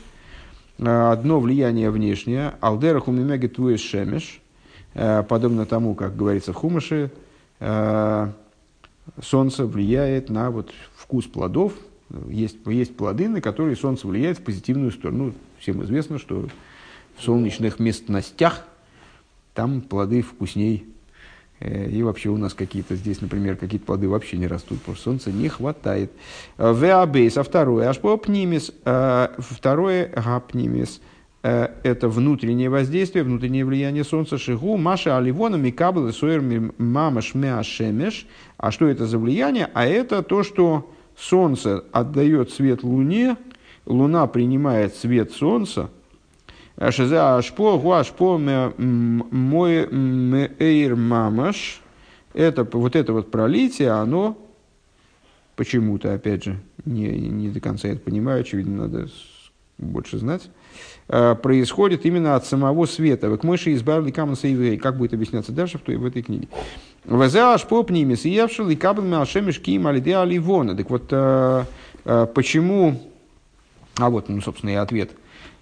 а, одно влияние внешнее, алдера хумимеги туес шемеш, э, подобно тому, как говорится в Хумаше, Солнце влияет на вот вкус плодов, есть, есть плоды, на которые солнце влияет в позитивную сторону. Ну, всем известно, что в солнечных местностях там плоды вкусней. Э, и вообще у нас какие-то здесь, например, какие-то плоды вообще не растут, потому что солнца не хватает. Э, Веабейс, а второе, ашпопнимис, э, второе гапнимис, это внутреннее воздействие, внутреннее влияние солнца. Шигу, Маша Аливона, Микабл, Суэр, Мамаш, Меашемеш. А что это за влияние? А это то, что Солнце отдает свет Луне, Луна принимает свет Солнца, Шиза ашпо, гуашпо мой эйр мамаш. Это, вот это вот пролитие, оно почему-то, опять же, не, не до конца это понимаю, очевидно, надо больше знать, происходит именно от самого света. Вы к мыши избавили каменса евреи. Как будет объясняться дальше в, той, в этой книге? Вазеаш поп ними съевшил и кабель мяшемиш ким алиде аливона. Так вот, э, э, почему... А вот, ну, собственно, и ответ.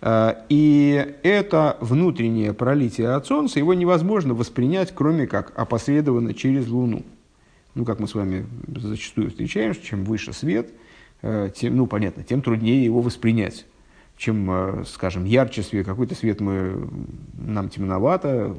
Э, и это внутреннее пролитие от Солнца, его невозможно воспринять, кроме как опосредованно через Луну. Ну, как мы с вами зачастую встречаем, чем выше свет, тем, ну, понятно, тем труднее его воспринять. Чем, скажем, ярче свет, какой-то свет мы, нам темновато,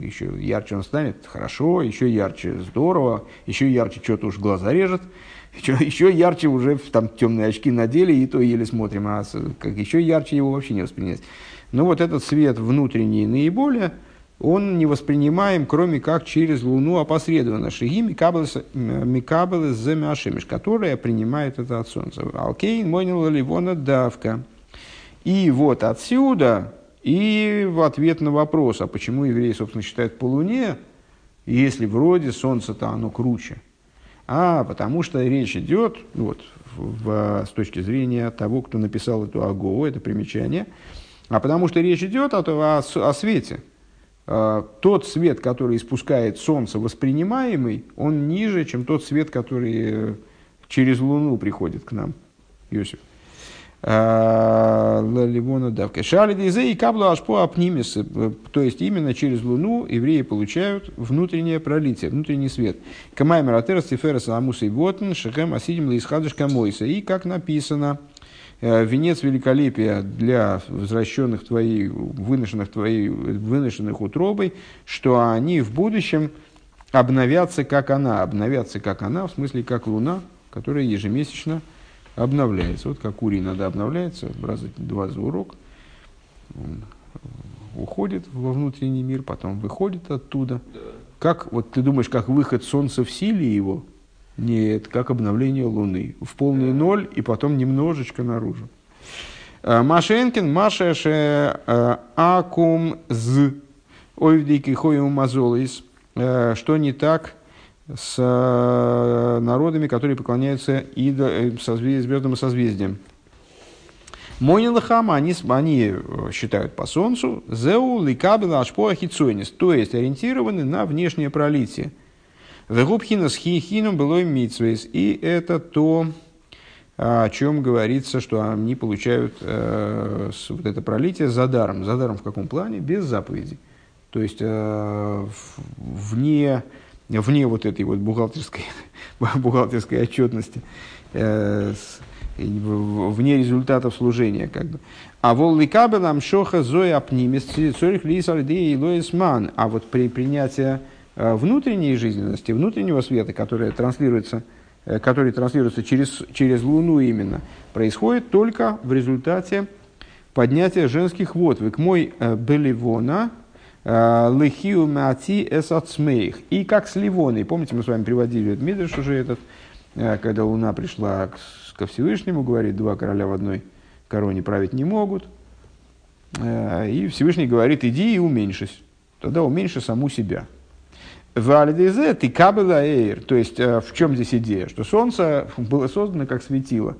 еще ярче он станет, хорошо, еще ярче, здорово, еще ярче что-то уж глаза режет, <laughs> еще, еще ярче уже там темные очки надели, и то еле смотрим, а как еще ярче его вообще не воспринять. Но вот этот свет внутренний наиболее, он не воспринимаем, кроме как через Луну опосредованно. Шиги Микабелы Земяшемиш, которая принимает это от Солнца. Алкейн Монила Ливона Давка. И вот отсюда и в ответ на вопрос, а почему евреи, собственно, считают по Луне, если вроде Солнце-то оно круче? А потому что речь идет, ну вот, в, с точки зрения того, кто написал эту Агоу, это примечание, а потому что речь идет о, о, о свете. А, тот свет, который испускает Солнце, воспринимаемый, он ниже, чем тот свет, который через Луну приходит к нам, Иосиф. Ливона давка. Шали и каблу аж по апнимис. То есть именно через Луну евреи получают внутреннее пролитие, внутренний свет. Камаймер атерас тиферас амуса и вотн шехем асидим лаисхадыш камойса. И как написано, венец великолепия для возвращенных твоей, выношенных твоей, выношенных утробой, что они в будущем обновятся, как она. Обновятся, как она, в смысле, как луна, которая ежемесячно обновляется. Вот как урий надо обновляется, раза два за урок. Он уходит во внутренний мир, потом выходит оттуда. Как, вот ты думаешь, как выход солнца в силе его? Нет, как обновление Луны. В полный ноль и потом немножечко наружу. А, Машенкин, Машеше а, Акум З. Ойвдики Хоем Мазолис. Что не так с э, народами, которые поклоняются идо, э, созвездиям, звездным созвездиям. Мойнилахама они, они э, считают по солнцу, зеу ликабела ашпоа хицуэнис, то есть ориентированы на внешнее пролитие. Вегубхина с хихином было митсвейс. И это то, о чем говорится, что они получают э, вот это пролитие за даром. За даром в каком плане? Без заповеди. То есть э, вне вне вот этой вот бухгалтерской, <laughs> бухгалтерской отчетности, э, вне результатов служения. Как бы. А волны кабелам шоха зоя апнимис цорих лисалидеи лоисман. А вот при принятии э, внутренней жизненности, внутреннего света, который транслируется, э, который транслируется через, через Луну именно, происходит только в результате поднятия женских вод. Вы к мой э, беливона, Лехиу мати эсацмейх. И как с Ливоной. Помните, мы с вами приводили этот Мидриш уже этот, э, когда Луна пришла ко Всевышнему, говорит, два короля в одной короне править не могут. Э, и Всевышний говорит, иди и уменьшись. Тогда уменьши саму себя. Валидезе ты кабела эйр. То есть, э, в чем здесь идея? Что Солнце было создано как светило.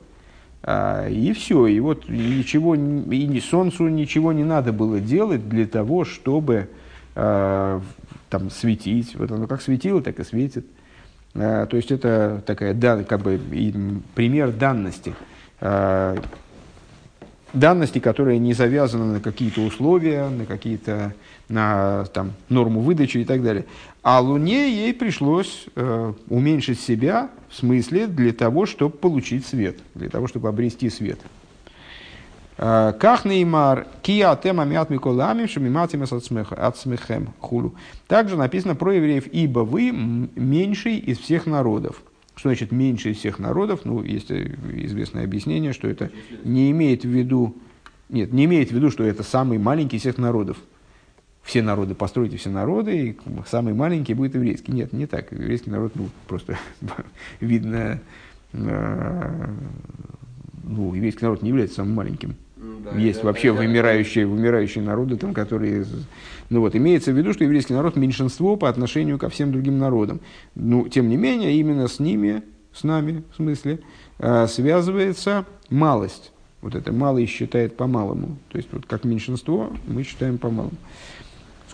И все, и вот ничего, и Солнцу ничего не надо было делать для того, чтобы э, там светить. Вот оно как светило, так и светит. Э, то есть это такая дан, как бы пример данности. Данности, которая не завязана на какие-то условия, на какие-то на там, норму выдачи и так далее. А Луне ей пришлось э, уменьшить себя, в смысле, для того, чтобы получить свет, для того, чтобы обрести свет. Э, как неймар, кия тема мят миколамим, шамиматим от смехем хулу. Также написано про евреев, ибо вы меньший из всех народов. Что значит меньше из всех народов? Ну, есть э, известное объяснение, что это не имеет в виду, нет, не имеет в виду, что это самый маленький из всех народов все народы, постройте все народы, и самый маленький будет еврейский. Нет, не так. Еврейский народ, ну, просто <laughs> видно, э, ну, еврейский народ не является самым маленьким. Да, Есть вообще вымирающие, вымирающие народы, там, которые... Ну вот, имеется в виду, что еврейский народ меньшинство по отношению ко всем другим народам. Ну, тем не менее, именно с ними, с нами, в смысле, э, связывается малость. Вот это малый считает по-малому. То есть, вот как меньшинство мы считаем по-малому.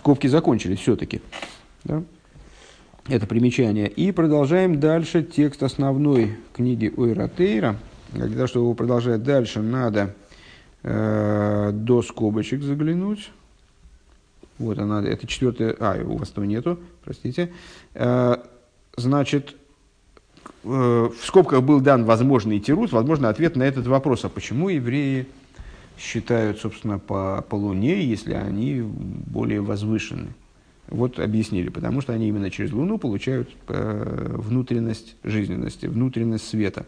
Скобки закончились все-таки. Да? Это примечание. И продолжаем дальше текст основной книги Ойратейра. Для чтобы его продолжать дальше, надо э, до скобочек заглянуть. Вот она, это четвертая, а, у вас этого нету, простите. Э, значит, э, в скобках был дан возможный тирус, возможно, ответ на этот вопрос, а почему евреи считают, собственно, по, по Луне, если они более возвышены. Вот объяснили, потому что они именно через Луну получают э, внутренность жизненности, внутренность света.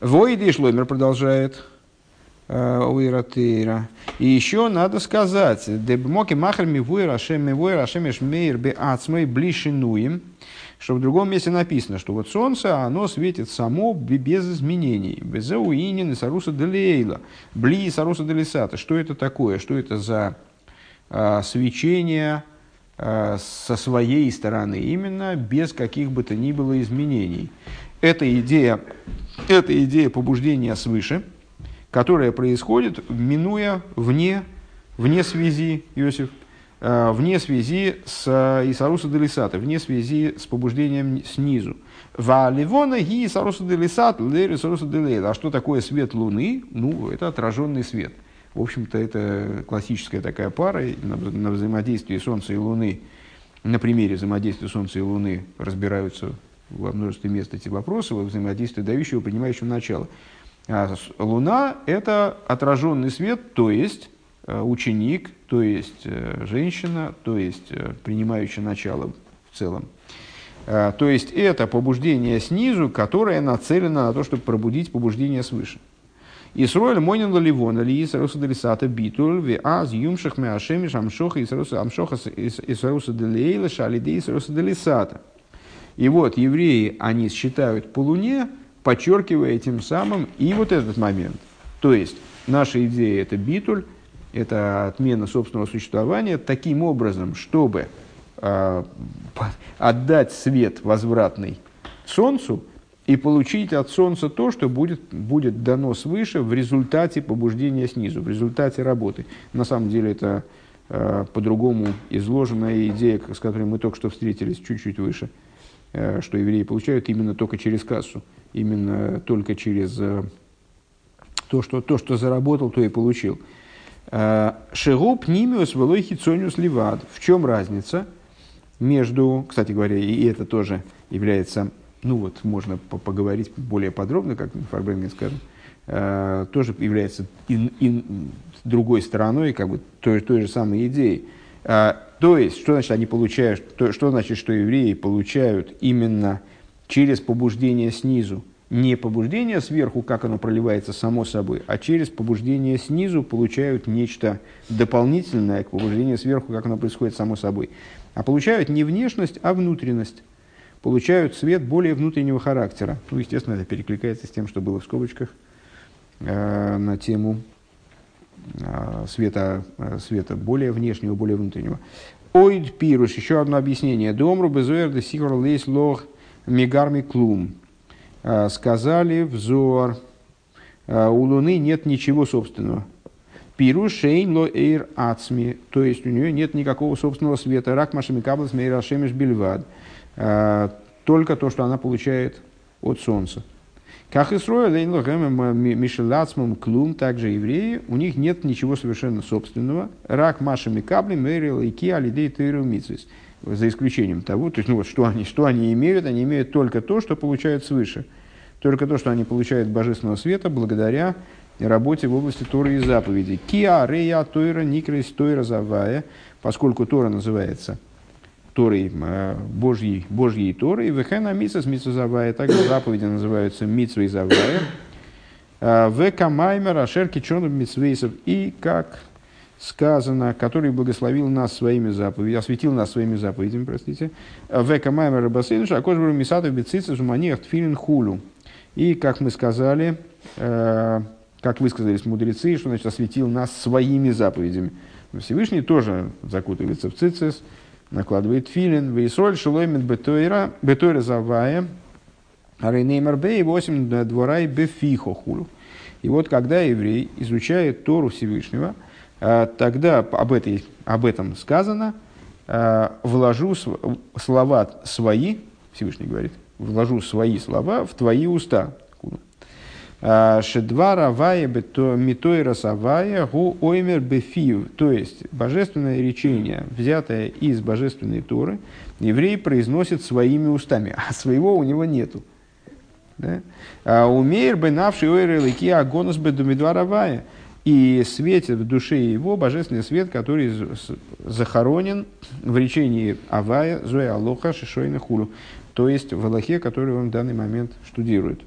Войди Шломер продолжает э, Уиратейра. И еще надо сказать, Дебмоки ашем мивуэр ашем эшмейр бе ацмей блишинуем что в другом месте написано, что вот солнце, оно светит само без изменений. Безеуинин и саруса делейла. Бли саруса делисата. Что это такое? Что это за а, свечение а, со своей стороны? Именно без каких бы то ни было изменений. Это идея, это идея побуждения свыше, которая происходит, минуя вне, вне связи, Иосиф, э, вне связи с Исаруса Делисата, вне связи с побуждением снизу. Ва ливона ги Исаруса Делисат, лер Исаруса Делейла. А что такое свет Луны? Ну, это отраженный свет. В общем-то, это классическая такая пара на, на взаимодействии Солнца и Луны. На примере взаимодействия Солнца и Луны разбираются во множестве мест эти вопросы, во взаимодействии дающего, принимающего начало. А Луна – это отраженный свет, то есть э, ученик, то есть э, женщина, то есть э, принимающая начало в целом. То есть это побуждение снизу, которое нацелено на то, чтобы пробудить побуждение свыше. Исроэль монин ливон, ли Исаруса делисата битуль, ви аз юмшах ме ашемиш амшоха Исаруса делейла шалиде Исаруса делисата. И вот евреи, они считают по луне, подчеркивая тем самым и вот этот момент. То есть, наша идея – это битуль, это отмена собственного существования таким образом, чтобы э, отдать свет возвратный Солнцу и получить от Солнца то, что будет, будет дано свыше в результате побуждения снизу, в результате работы. На самом деле это э, по-другому изложенная идея, с которой мы только что встретились чуть-чуть выше – Э, что евреи получают именно только через кассу, именно только через э, то, что, то, что заработал, то и получил. Э, Шегу пнимиус велой хитсониус ливад. В чем разница между, кстати говоря, и это тоже является, ну вот, можно поговорить более подробно, как Фарбренген скажет, тоже является ин, ин, другой стороной, как бы той, той же самой идеей. То есть, что значит они получают, то, что значит, что евреи получают именно через побуждение снизу, не побуждение сверху, как оно проливается само собой, а через побуждение снизу получают нечто дополнительное к побуждению сверху, как оно происходит само собой. А получают не внешность, а внутренность. Получают свет более внутреннего характера. Ну, естественно, это перекликается с тем, что было в скобочках э, на тему Э, света, э, света более внешнего, более внутреннего. Ойд пируш, еще одно объяснение. Домру безуэр сигур лейс лох мигарми клум. Э, сказали взор, у Луны нет ничего собственного. Пируш шейн ло эйр ацми, то есть у нее нет никакого собственного света. Рак машами каблас мейра шемеш бельвад. Только то, что она получает от солнца. Как и строил Мишелацмом Клум, также евреи, у них нет ничего совершенно собственного. Рак Машами Кабли, Мэрил и Ки, Алидей Тейру За исключением того, то есть, ну вот, что они, что они имеют, они имеют только то, что получают свыше. Только то, что они получают божественного света благодаря работе в области Торы и заповедей. Киа, Рея, Тойра, Никрес, Тойра, Завая, поскольку Тора называется – Торой, э, Божьей, Божьей Торой, Вехена Митсас Митсузавая, также заповеди называются Митсва и Завая, э, Века Маймер, Ашерки Чонов Митсвейсов, и как сказано, который благословил нас своими заповедями, осветил нас своими заповедями, простите, Века Маймер Рабасейнуш, а кожбру Мисатов Бецицис Уманиях Тфилин Хулу. И, как мы сказали, э, как высказались мудрецы, что значит осветил нас своими заповедями. Всевышний тоже закутывается в цицис, накладывает филин, вейсоль шелоймит бетойра, бетойра завая, арейнеймер бей, восемь дворай бефихо хулу. И вот когда еврей изучает Тору Всевышнего, тогда об, этой, об этом сказано, а, вложу слова свои, Всевышний говорит, вложу свои слова в твои уста. А, Шедвара вая митойра савая гу оймер бефив. То есть, божественное речение, взятое из божественной Торы, еврей произносит своими устами, а своего у него нету. Умеер бы навший ойры лыки агонус бы думидваравая. И светит в душе его божественный свет, который захоронен в речении Авая, Зоя Алоха, Шишойна Хулу. То есть в Аллахе, который он в данный момент штудирует.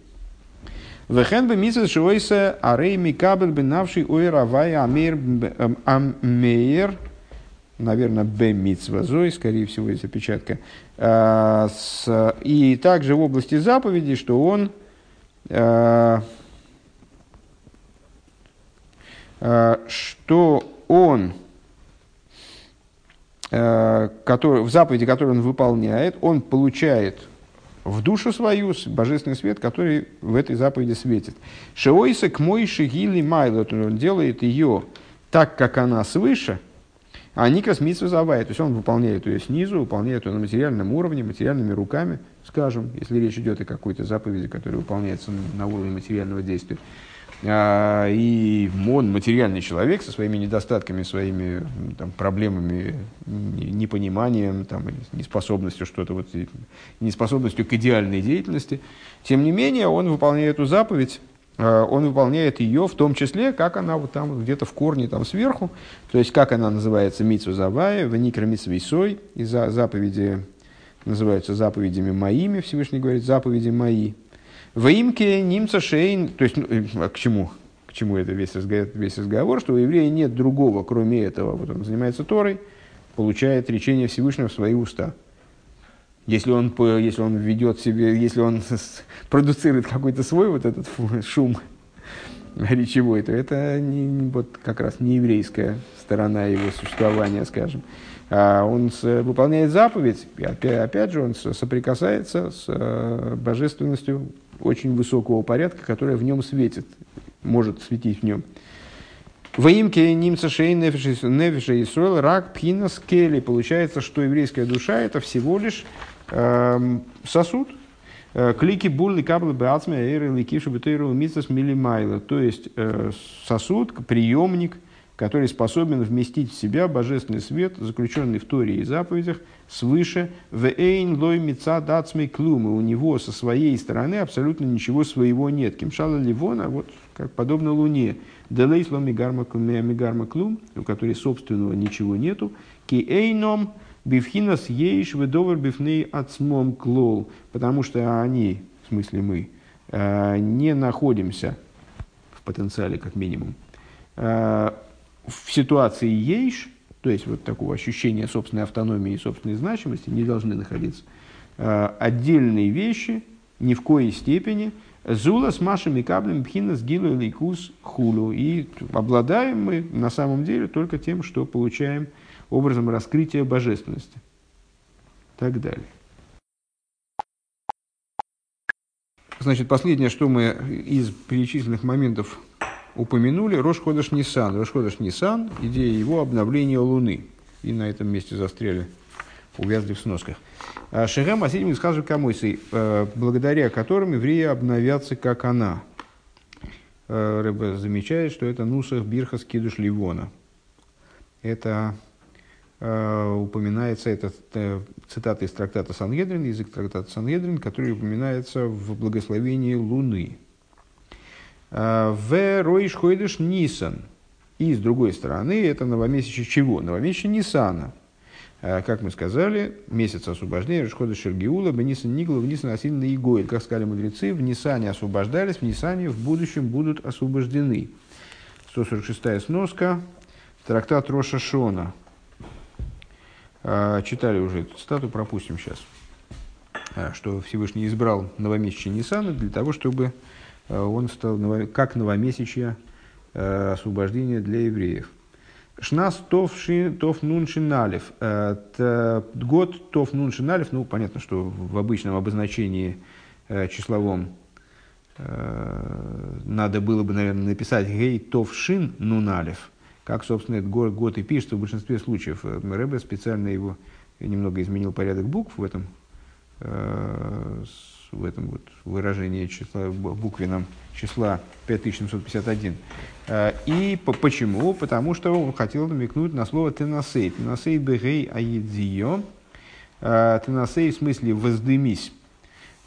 Вехен бы митсвес шойса арей микабель бы навший ойр авая амейр амейр наверное, Б митсвазой, скорее всего, есть опечатка. А, и также в области заповедей, что он а, а, что он который, в заповеди, которую он выполняет, он получает в душу свою божественный свет, который в этой заповеди светит. Шеойса к мой шигили майлот, он делает ее так, как она свыше, А Никас Митсва Завая, то есть он выполняет ее снизу, выполняет ее на материальном уровне, материальными руками, скажем, если речь идет о какой-то заповеди, которая выполняется на уровне материального действия. А, и он материальный человек со своими недостатками, своими там, проблемами, непониманием, там, неспособностью что-то, вот, неспособностью к идеальной деятельности. Тем не менее, он выполняет эту заповедь, а, он выполняет ее в том числе, как она вот там где-то в корне там сверху, то есть как она называется митсу завая, веникра и за заповеди называются заповедями моими, Всевышний говорит, заповеди мои. В имке немца шейн, то есть, ну, а к чему? К чему это весь разговор, весь разговор, что у еврея нет другого, кроме этого. Вот он занимается Торой, получает речение Всевышнего в свои уста. Если он, если он ведет себе, если он продуцирует какой-то свой вот этот шум речевой, то это не, вот как раз не еврейская сторона его существования, скажем. А он выполняет заповедь, опять, же он соприкасается с э, божественностью очень высокого порядка, которая в нем светит, может светить в нем. В имке немца нефиша Исруэл рак пина скели. Получается, что еврейская душа это всего лишь э, сосуд. Э, клики булли каблы беацме эйры ликишу бетейру митсас милимайла. То есть э, сосуд, приемник – который способен вместить в себя божественный свет, заключенный в Торе и заповедях, свыше в эйн лой мица дацмей клум, и у него со своей стороны абсолютно ничего своего нет. Кимшала Ливона, вот как подобно Луне, делейс ло мигарма клум, у которой собственного ничего нету, ки эйном бифхинас ейш ведовер бифней ацмом клол, потому что они, в смысле мы, э, не находимся в потенциале как минимум, э, в ситуации ейш, то есть вот такого ощущения собственной автономии и собственной значимости, не должны находиться. Э, отдельные вещи ни в коей степени Зула с Машами Каблем Пхина Гилу Лейкус Хулу. И обладаем мы на самом деле только тем, что получаем образом раскрытия божественности. Так далее. Значит, последнее, что мы из перечисленных моментов упомянули Рошходыш Нисан. Рошходыш Нисан – идея его обновления Луны. И на этом месте застряли, увязли в сносках. А Шехем Асидим Исхазу Камойсы, э, благодаря которым евреи обновятся, как она. Э, Рэбе замечает, что это Нусах Бирха Скидуш Ливона. Это э, упоминается, это цитата из трактата Сангедрин, язык трактата Сангедрин, который упоминается в благословении Луны. В Роиш Хойдыш Нисан. И с другой стороны, это новомесячие чего? Новомесячие Нисана. Как мы сказали, месяц освобождения Рашхода Шергиула, Бенисан Нигла, Внисан Асильна и Гойль. Как сказали мудрецы, в Нисане освобождались, в Нисане в будущем будут освобождены. 146-я сноска, трактат Роша Шона. Читали уже эту цитату, пропустим сейчас. Что Всевышний избрал новомесячие Нисана для того, чтобы Э, он стал как новомесячье э, освобождения для евреев. Шнас тов, ши, тов нун шиналев. Э, год тов нун шиналев, ну, понятно, что в обычном обозначении числовом надо было бы, наверное, написать гей тов шин нуналев, как, собственно, этот год, год и пишется в большинстве случаев. Рэбе специально его немного изменил порядок букв в этом в этом вот выражении числа, буквенном числа 5751. Э, и почему? Потому что он хотел намекнуть на слово «тенасей». «Тенасей бегей аедзио». Э, «Тенасей» в смысле «воздымись».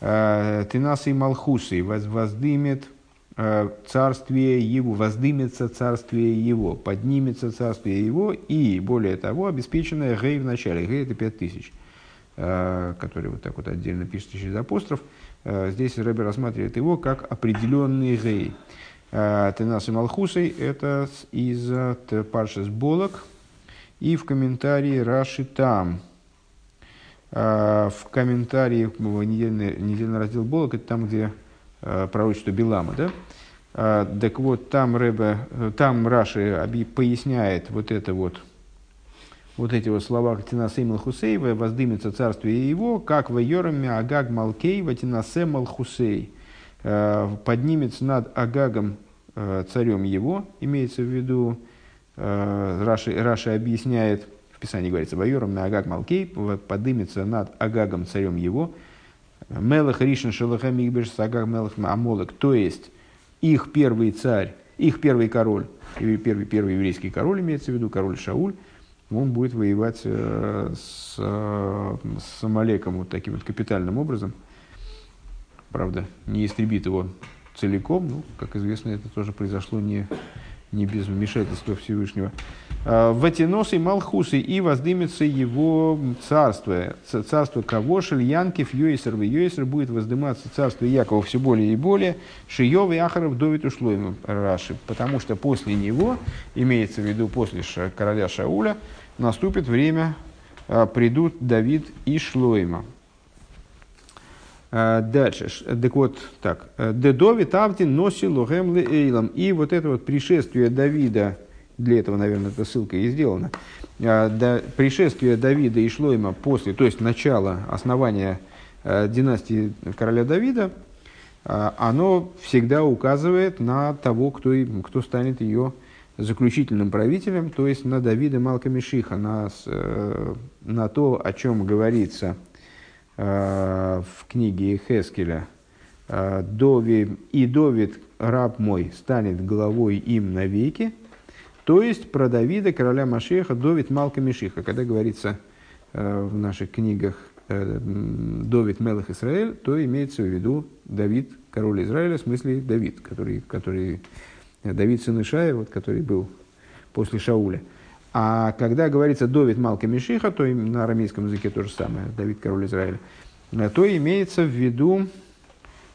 Э, «Тенасей малхусей» воздымет царствие его, воздымется царствие его, поднимется царствие его и, более того, обеспеченное гей в начале. Гей – это 5000. Э, который вот так вот отдельно пишется через апостроф, э, здесь Рэбе рассматривает его как определенный гей. Э, Тенас и Малхусой – это из Паршес Болок, и в комментарии Раши там. В комментарии недельный, недельный раздел Болок – это там, где пророчество Билама, да? Так вот, там, Рэбе, там Раши поясняет вот это вот – вот эти вот слова Тинасе Малхусей, воздымется царствие его, как в Йораме Агаг Малкей, Ватинасе Малхусей, э, поднимется над Агагом, э, царем его, имеется в виду Раши, Раши объясняет, в Писании говорится, «Вайором на Агаг Малкей подымется над Агагом царем его, Мелах Ришин Шелахам Игбеш Сагаг Мелах Амолек, то есть их первый царь, их первый король, первый, первый еврейский король имеется в виду, король Шауль, он будет воевать э, с, э, с Амалеком вот таким вот капитальным образом. Правда, не истребит его целиком, ну, как известно, это тоже произошло не, не без вмешательства Всевышнего. А, в эти носы Малхусы и воздымется его царство. Царство кого? Шельянкив, Йойсер, Йойсер будет воздыматься царство Якова все более и более. Шиев и Ахаров довит ушло ему Раши. Потому что после него, имеется в виду после короля Шауля, наступит время, а, придут Давид и Шлойма. А, дальше. Так вот, так. Дедови Тавдин носил логем эйлам. И вот это вот пришествие Давида, для этого, наверное, эта ссылка и сделана, до, пришествие Давида и Шлойма после, то есть начало основания династии короля Давида, оно всегда указывает на того, кто, кто станет ее заключительным правителем, то есть на Давида Малкамишиха, на, э, на то, о чем говорится – Э, в книге Хескеля э, «И Довид, раб мой, станет главой им навеки», то есть про Давида, короля Машеха, Довид Малка Мишиха. Когда говорится э, в наших книгах Довид Мелах Израиль, то имеется в виду Давид, король Израиля, в смысле Давид, который, который Давид сын Ишая, вот, который был после Шауля. А когда говорится Довид Малка Мишиха, то на арамейском языке то же самое, Давид король Израиля, э, то имеется в виду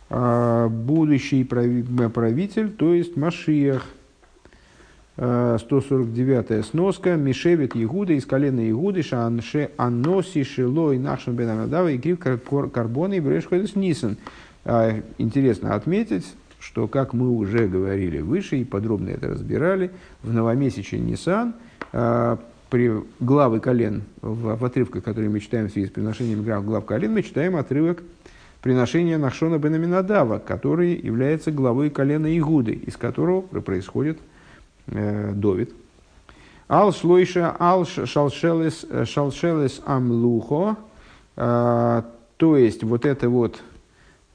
э, будущий правитель, то есть Машиях. 149 э, сноска. Мишевит Игуда из колена Игуды, Шанше Аноси Шилой Нахшан Бен Амадава и Крив Карбона и Брешходес Нисан. Интересно отметить, что, как мы уже говорили выше и подробно это разбирали, в новомесяче Нисан – а, при главы колен, в, в отрывках, которые мы читаем в связи с приношением глав, глав колен, мы читаем отрывок приношения Нахшона Бенаминадава, который является главой колена Игуды, из которого происходит э, Довид. Ал шлойша ал шалшелес, шалшелес амлухо, э, то есть вот это вот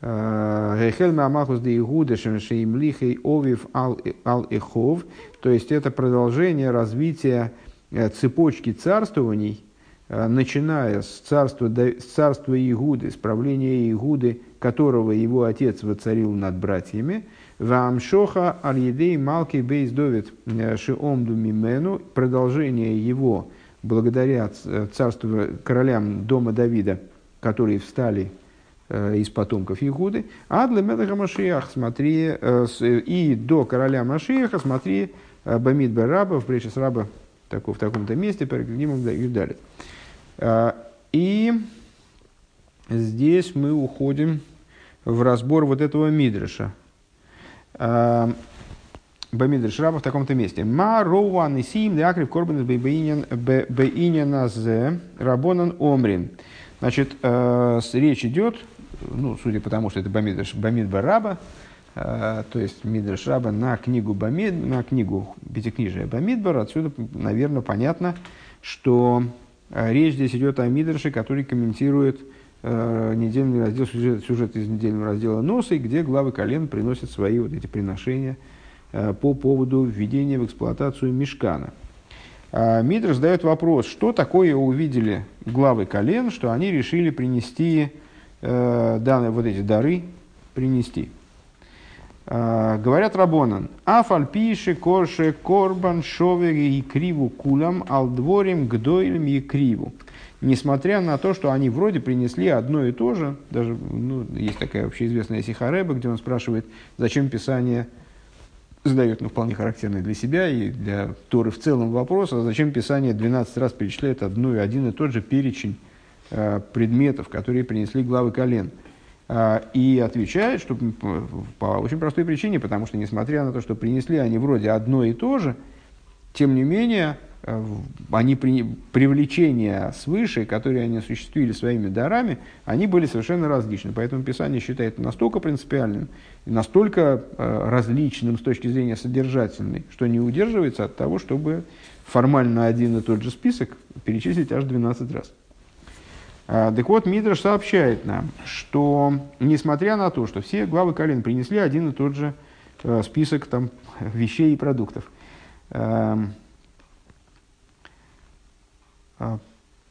Гехель Мамахус де Игуда Шемшеимлихей Овив Ал Эхов, то есть это продолжение развития э, цепочки царствований, э, начиная с царства, с царства Игуды, с правления Игуды, которого его отец воцарил над братьями, Вамшоха Аль-Едей Малки Бейс Довид э, Шиомду Мимену, продолжение его благодаря царству королям дома Давида, которые встали из потомков Игуды. А для Мелеха Машиях смотри, и до короля Машиаха смотри э, Бамид Раба, в притче с раба в таком-то месте, переглядимым Юдалит. И здесь мы уходим в разбор вот этого Мидраша. Бамидриш раба в таком-то месте. Ма роуан и сим лякрив корбан бейинен зе рабонан омрин. Значит, речь идет ну, судя по тому, что это Бамид, Бамид Бараба, э, то есть Мидраш Раба на книгу Бамид, на книгу Пятикнижия Бамидбар, отсюда, наверное, понятно, что э, речь здесь идет о Мидраше, который комментирует э, недельный раздел, сюжет, сюжет из недельного раздела Носа, где главы колен приносят свои вот эти приношения э, по поводу введения в эксплуатацию мешкана. Э, Мидраш задает вопрос, что такое увидели главы колен, что они решили принести э, данные вот эти дары принести. Э, говорят Рабонан, Афальпиши, Корше, Корбан, Шовери и Криву Кулам, Алдворим, Гдойлем и Криву. Несмотря на то, что они вроде принесли одно и то же, даже ну, есть такая общеизвестная Сихареба, где он спрашивает, зачем Писание задает ну, вполне характерный для себя и для Торы в целом вопрос, а зачем Писание 12 раз перечисляет одну и один и тот же перечень Э, предметов, которые принесли главы колен. Э, и отвечает, что по очень простой причине, потому что, несмотря на то, что принесли они вроде одно и то же, тем не менее, они при, привлечения свыше, которые они осуществили своими дарами, они были совершенно различны. Поэтому Писание считает настолько принципиальным, настолько различным с точки зрения содержательной, что не удерживается от того, чтобы формально один и тот же список перечислить аж 12 раз. Так вот, Мидраш сообщает нам, что несмотря на то, что все главы колен принесли один и тот же список там, <laughs> вещей и продуктов, а,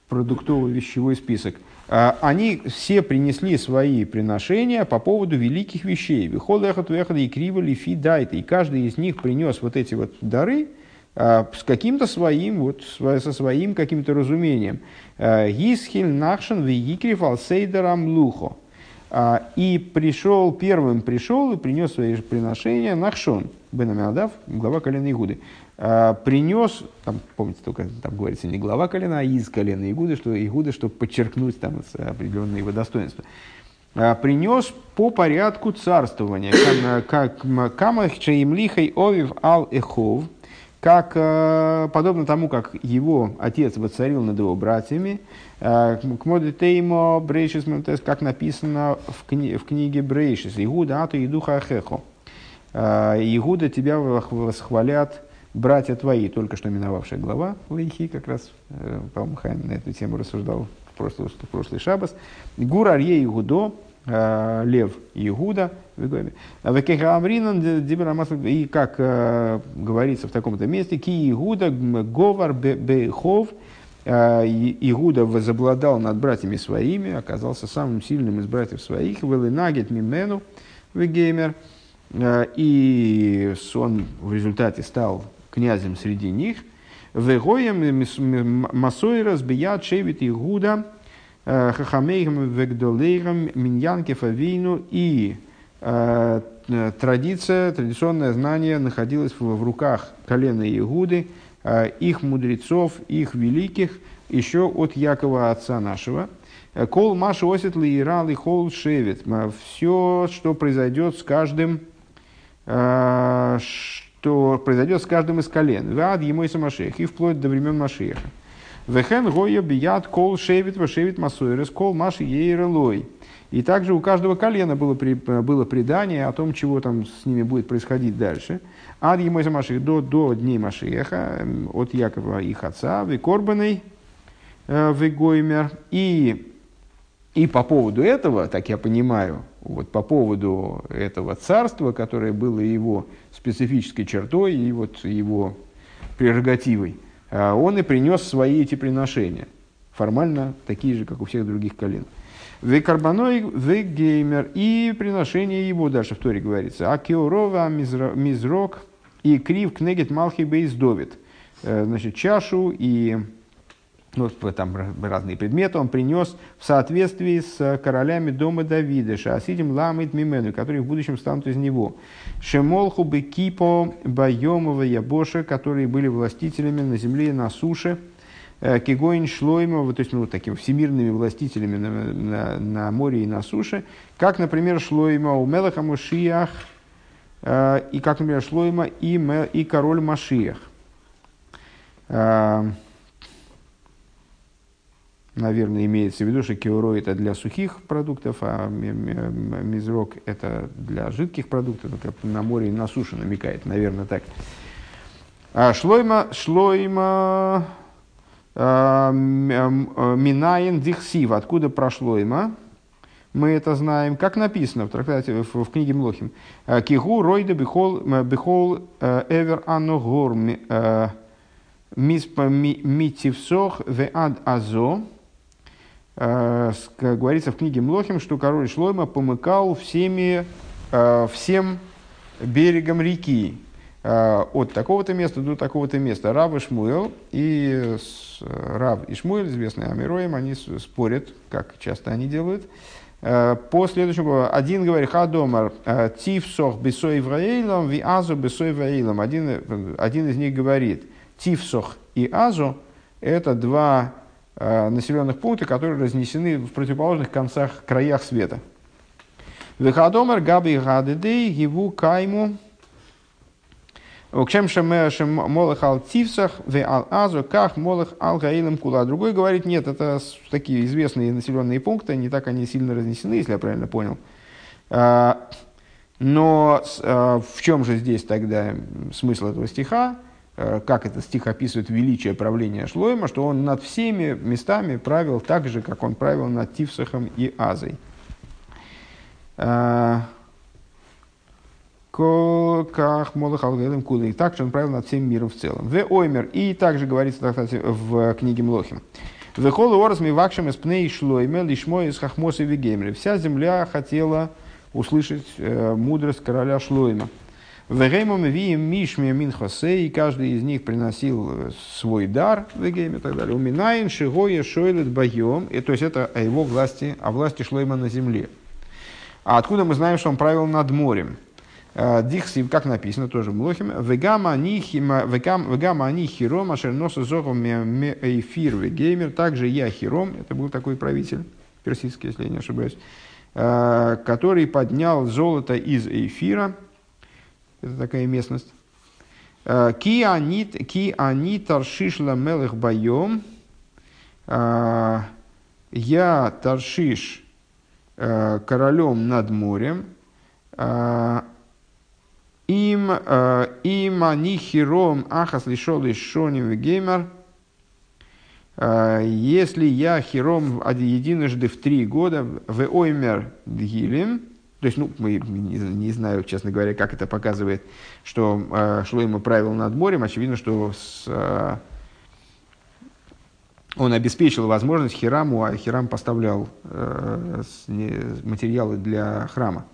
продуктовый вещевой список. А, они все принесли свои приношения по поводу великих вещей. Выход эхот эхот и криво лифи дайта. И каждый из них принес вот эти вот дары а, с каким-то своим, вот, со своим каким-то разумением. Гисхиль нахшен вегикрив алсейдерам лухо. И пришел, первым пришел и принес свои приношения Нахшон, Бен Амиадав, глава колена Игуды. А, принес, там, помните, только там говорится не глава колена, а из колена Игуды, что Игуды, чтобы подчеркнуть там определенные его достоинства. А, принес по порядку царствования, как Камах Чаимлихай Овив Ал Эхов, как, а, подобно тому, как его отец воцарил над его братьями, Брейшис как написано в, кни, в книге Брейшис, Игуда Ату Идуха Ахехо. Игуда тебя восхвалят братья твои, только что миновавшая глава Лейхи, как раз, э, по-моему, Хайм на эту тему рассуждал в прошлый, в прошлый шабас. Гур Арье Игудо, э, Лев Игуда, и как э, говорится в таком-то месте, Ки Игуда Говар Бехов, Игуда возобладал над братьями своими, оказался самым сильным из братьев своих, Велинагет Мимену Вегеймер, и он в результате стал князем среди них. Вегоем масойра сбият шевит Игуда э, хахамейгам вегдолейгам миньянке фавину и э, традиция, традиционное знание находилось в, в руках колена Игуды, э, их мудрецов, их великих, еще от Якова отца нашего. Кол Маша Осет Лиирал и Хол Шевит. Все, что произойдет с каждым, что произойдет с каждым из колен. Вад ему и самашех, и вплоть до времен Машеха. Вехен гоя бият кол шевит вашевит масуэрес кол маши ейрелой. И также у каждого колена было, при, было предание о том, чего там с ними будет происходить дальше. Ад ему и самашех до, до дней Машеха, от Якова их отца, векорбаной, э, вегоймер. И, и по поводу этого, так я понимаю, вот по поводу этого царства, которое было его специфической чертой и вот его прерогативой, он и принес свои эти приношения. Формально такие же, как у всех других колен. Векарбаной, вегеймер и приношение его, дальше в Торе говорится. Акиорова, мизрок и крив кнегет малхи бейс довид. Э, значит, чашу и ну, там разные предметы он принес в соответствии с королями дома Давида, Шаасидим Ламит Мимену, которые в будущем станут из него. Шемолху Бекипо Байомова Ябоша, которые были властителями на земле и на суше. Э, Кигоин Шлоймова, то есть ну, такими всемирными властителями на, на, на море и на суше, как, например, Шлойма у Мелаха Машиях, э, и как, например, Шлойма и, и король Машиях. Э, наверное, имеется в виду, что киуро это для сухих продуктов, а мизрок это для жидких продуктов, ну, как на море и на суше намекает, наверное, так. А шлойма, шлойма а, минаин дихсив, откуда прошло има, мы это знаем, как написано в трактате, в, в книге Млохим. «А, Кигу ройда бихол, бихол э, эвер аногор э, митивсох ве ад азо, Э, говорится в книге Млохим, что король Шлойма помыкал всеми, э, всем берегом реки, э, от такого-то места до такого-то места. Рав и и Рав и Шмуэль, известные Амироем, они спорят, как часто они делают. По следующему, один говорит, Хадомар, Тифсох бесой враилом, ви азу бесой враилом. Один, один из них говорит, Тифсох и азу – это два населенных пунктов, которые разнесены в противоположных концах, краях света. Вехадомер габи гадедей гиву кайму Чем шем молах ал тивсах, ве ал азу, как молах ал гаилам кула. Другой говорит, нет, это такие известные населенные пункты, не так они сильно разнесены, если я правильно понял. А, но а, в чем же здесь тогда смысл этого стиха? А, как этот стих описывает величие правления Шлойма, что он над всеми местами правил так же, как он правил над Тивсахом и Азой. Как молах алгадам куда. И также он правил над всем миром в целом. В оймер. И также говорится кстати, в книге Млохим. В холу орас ми вакшем из пней шлойме лишмо из хахмоса вегемри. Вся земля хотела услышать э, мудрость короля Шлойма. В Геймом вием мишме минхосе, и каждый из них приносил э, свой дар в Гейме и так далее. Уминаин шигоя шойлет байом, и то есть это о его власти, о власти Шлойма на земле. А откуда мы знаем, что он правил над морем? Э, Дихси, как написано, тоже Млохим. Вегама они хиром, ашер носа зохом эйфир вегеймер. Также я хиром, это был такой правитель персидский, если я не ошибаюсь, э, который поднял золото из эйфира. Это такая местность. Э, ки они, ки они таршишла мелых боем. Я таршиш королем над морем. Им, э, им они хиром ахас лишол шоним геймер. Э, если я хиром единожды в три года в оймер дгилем, то есть, ну, мы не, не знаю, честно говоря, как это показывает, что э, Шлойма правил над морем. Очевидно, что с, э, он обеспечил возможность Хираму, а Хирам поставлял э, с, не, материалы для храма.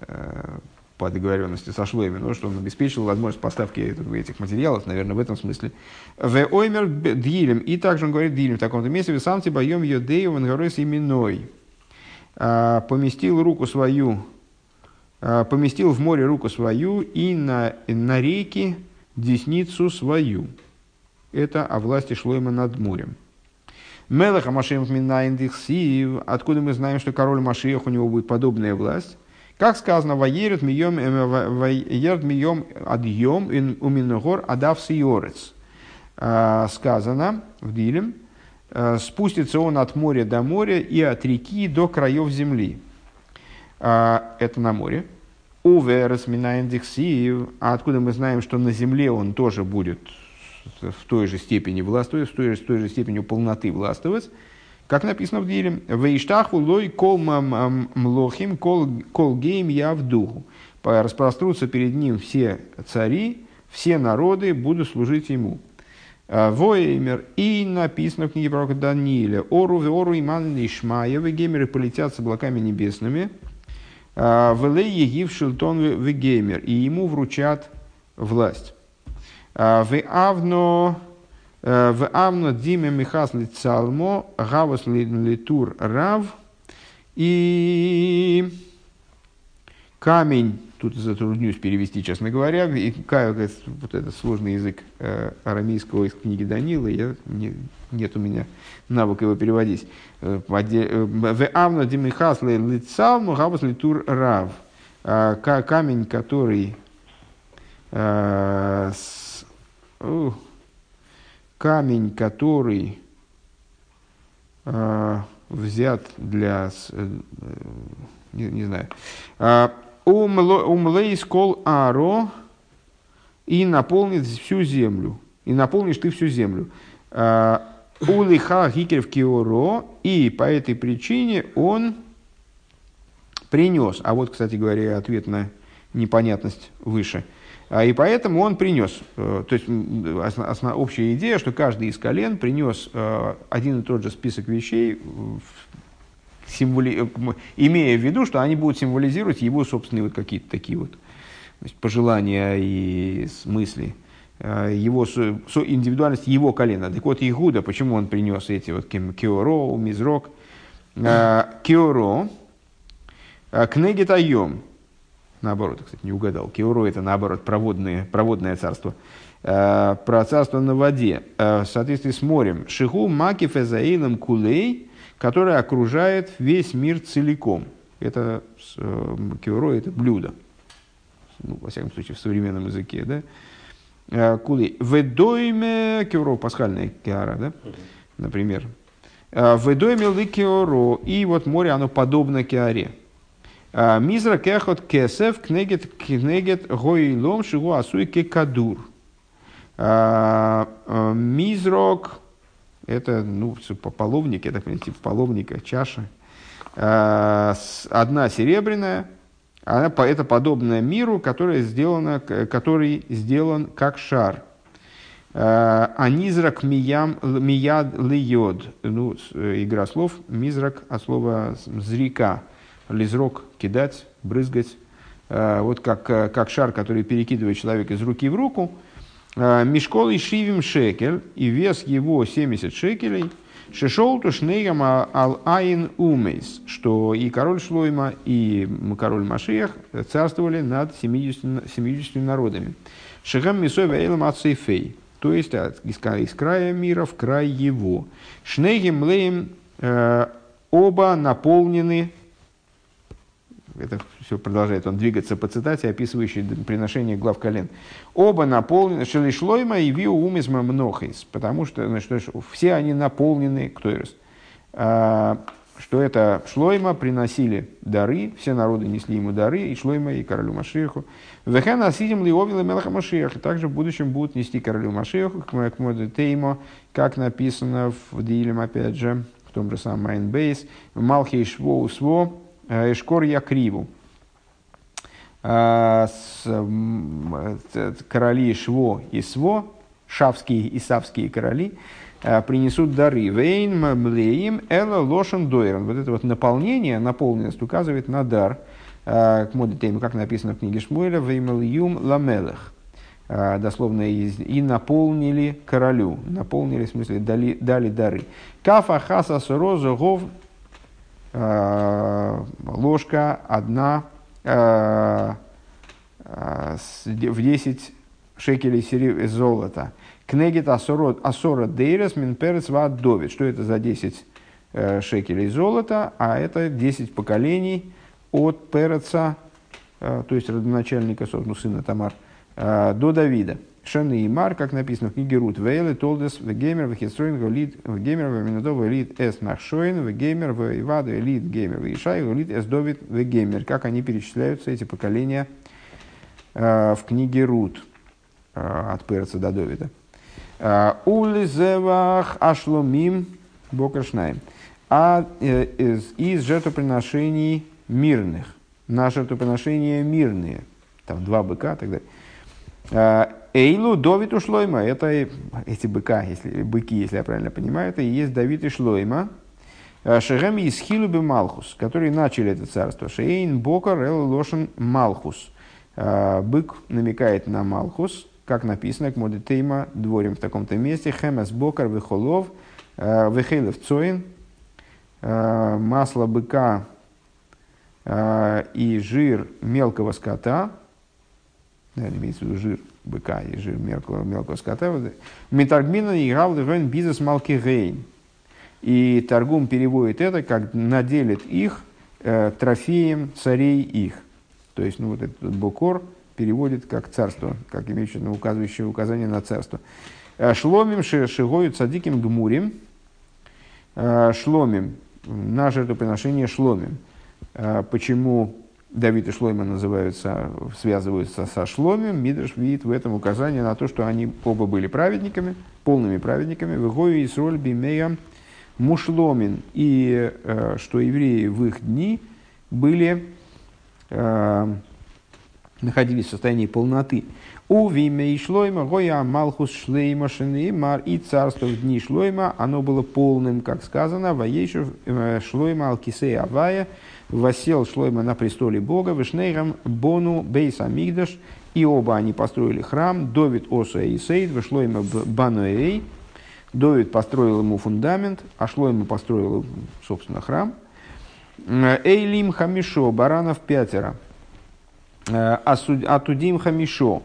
Э, по договоренности со Шлойми, но что он обеспечил возможность поставки этих материалов, наверное, в этом смысле. В оймер дилем, и также он говорит дилем в таком-то месте, сам боем йодею венгорес именной. А, поместил руку свою, а, поместил в море руку свою и на, на реки десницу свою. Это о власти Шлойма над морем. Мелаха Машем Минаиндихсив. Откуда мы знаем, что король Машиях, у него будет подобная власть? Как сказано, «Ваерет мием, ваерет мием адьем уминогор адав сиорец». А, сказано в Дилем, «А, спустится он от моря до моря и от реки до краев земли. А, это на море. Минаиндексив. А откуда мы знаем, что на земле он тоже будет в той же степени властвовать, в той же, в той же степени полноты властвовать. Как написано в Дире, «Вейштаху лой кол млохим кол гейм я в духу». Распрострутся перед ним все цари, все народы будут служить ему. А, Воемер и написано в книге пророка Данииля, «Ору ору иман лишмая, геймеры полетят с облаками небесными, а, велей егив шилтон вегеймер, и ему вручат власть». А, в авно в Авно Диме Михас Лицалмо, Гавас Литур Рав и камень, тут затруднюсь перевести, честно говоря, и вот этот сложный язык э, арамейского из книги Данила, я, не, нет у меня навыка его переводить. Э, в Авно Димихас Лицалмо, Гавас Литур Рав. Камень, который камень, который э, взят для, э, не, не знаю, э, умлейс кол аро и наполнит всю землю, и наполнишь ты всю землю. Э, улиха гикерев киоро, и по этой причине он принес, а вот, кстати говоря, ответ на непонятность выше – а, и поэтому он принес, э, то есть основ, общая идея, что каждый из колен принес э, один и тот же список вещей, символи, э, имея в виду, что они будут символизировать его собственные вот какие-то такие вот есть, пожелания и мысли, его индивидуальность его колена. Так вот, Игуда, почему он принес эти вот киоро, мизрок, киоро, кнегитайом, наоборот, кстати, не угадал. Кеуру это наоборот проводное, проводное царство. Э, про царство на воде э, в соответствии с морем. Шиху макиф эзаилом кулей, который окружает весь мир целиком. Это э, кеуру это блюдо. ну, во всяком случае, в современном языке, да, э, кули. Ведойме кеуро, пасхальная киара, да, например. Ведойме ликеоро, и вот море, оно подобно киаре. Мизра кехот кесев кнегет кнегет гоилом шигу асуй кадур. Мизрок, это, ну, половник, это, типа половника, чаша. Одна серебряная, она, это подобная миру, который, сделана, который сделан как шар. Анизрак миям, мияд лиод. Ну, игра слов. Мизрак от слова зрика. Лизрок – кидать, брызгать. Вот как, как шар, который перекидывает человека из руки в руку. Мешкол и шивим шекель. И вес его 70 шекелей – Шишолту шнейгам ал айн умейс, что и король Шлойма, и король Машиях царствовали над 70, 70 народами. Шигам мисой вейлам ацейфей, то есть из, из края мира в край его. Шнейгим леем э, оба наполнены это все продолжает он двигаться по цитате, описывающей приношение глав колен. Оба наполнены, шелишлойма и виу умизма мнохис, потому что значит, все они наполнены, кто раз, а, что это Шлойма приносили дары, все народы несли ему дары, и Шлойма, и королю Машеху. Вехан асидим лиовила мелаха Машеха. Также в будущем будут нести королю Машеху, к моду Теймо, как написано в Дилем, опять же, в том же самом Майнбейс. Малхи Шво Сво, Э, Эшкор Якриву. А, короли Шво и Сво, шавские и савские короли, э, принесут дары. Вейн млеим эла лошен дойрон. Вот это вот наполнение, наполненность указывает на дар. Э, к модетейму, как написано в книге Шмуэля, веймл юм ламелех. Дословно, и наполнили королю. Наполнили, в смысле, дали, дали дары. Кафа хаса сороза гов Э, ложка одна э, э, в 10 шекелей золота. Кнегит асора дейрес минперец довид. Что это за 10 шекелей золота? А это 10 поколений от Переца, то есть родоначальника, ну, сына Тамар, до Давида. Шаны и Мар, как написано в книге Рут, Вейле, Толдес, Вегеймер, Вехестроин, Галит, Вегеймер, Веминадов, Элит, Эс Нахшоин, Вегеймер, Вейваду, Элит, Геймер, Вишай, Элит, Эс Довид, Вегеймер. Как они перечисляются, эти поколения, э, в книге Рут, э, от Перца до Довида. Э, Улизевах Ашломим Бокашнаем. А из, из жертвоприношений мирных, на жертвоприношения мирные, там два быка и так далее Эйлу Довид у Шлойма. Это эти быка, если, быки, если я правильно понимаю, это и есть Давид и Шлойма. Э, Шехем из Хилубе Малхус, которые начали это царство. Шейн Бокар Эл Лошен Малхус. Э, бык намекает на Малхус, как написано, к Модетейма дворим в таком-то месте. Хемес Бокар Вехолов э, Вехейлев Цоин. Масло быка и жир мелкого скота. Наверное, имеется в виду жир быка и жир мелкого, мелкого скота. Метаргмина и гавлевен бизнес малкигейн. И торгум переводит это, как наделит их э, трофеем царей их. То есть, ну, вот этот бокор переводит как царство, как имеющее указывающее указание на царство. Э, шломим шигою цадиким гмурим. Э, шломим. На жертвоприношение шломим. Э, почему Давид и Шлойма называются, связываются со Шломем, Мидрш видит в этом указание на то, что они оба были праведниками, полными праведниками, в и Исроль Бимея Мушломин, и э, что евреи в их дни были, э, находились в состоянии полноты. У Виме и Шлойма, Гоя Малхус Шлейма Шенеймар, и царство в дни Шлойма, оно было полным, как сказано, Ваешев э, Шлойма Алкисей Авая, восел Шлойма на престоле Бога, Вишнейрам Бону Бейс Амигдаш, и оба они построили храм, Довид Оса и Сейд, Шлойма Бануэй, Довид построил ему фундамент, а Шлойма построил, собственно, храм. Эйлим Хамишо, баранов пятеро. Атудим Хамишо,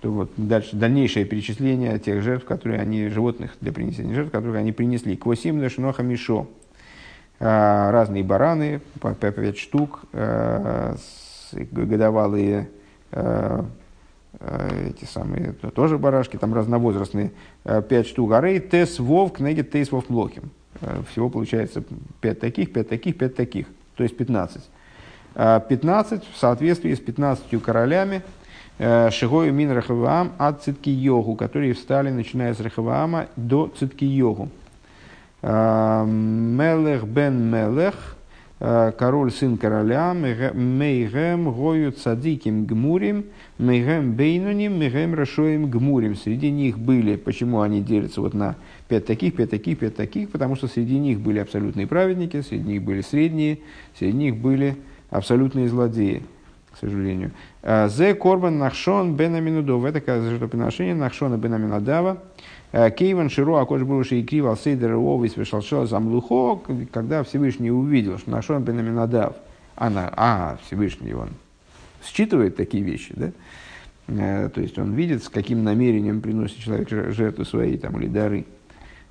то вот дальше, дальнейшее перечисление тех жертв, которые они, животных для принесения жертв, которые они принесли. Квосим Лешно Хамишо. Разные бараны, по 5 штук, годовалые э, эти самые, тоже барашки, там разновозрастные, пять штук. Арей тес вов кнегет тейс вов млохим. Всего получается пять таких, пять таких, пять таких, то есть пятнадцать. Пятнадцать в соответствии с пятнадцатью королями, Шигою мин Рахаваам от цитки йогу, которые встали, начиная с Рахаваама до цитки йогу. Мелех бен Мелех, король сын короля, мейгем гою цадиким гмурим, мейгем бейнуним, мейгем рашоим гмурим. Среди них были, почему они делятся вот на пять таких, пять таких, пять таких, потому что среди них были абсолютные праведники, среди них были средние, среди них были абсолютные злодеи к сожалению. Э, Зе корбан нахшон бен аминудов. Это жертвоприношение нахшона бен аминадава. Э, Кейван Широ Акош Бруши и Кривал Сейдер Овис Вешалшел Замлухо, когда Всевышний увидел, что Нахшон бен аминадав, она, а, Всевышний, он считывает такие вещи, да? Э, то есть он видит, с каким намерением приносит человек жертвы свои там, или дары.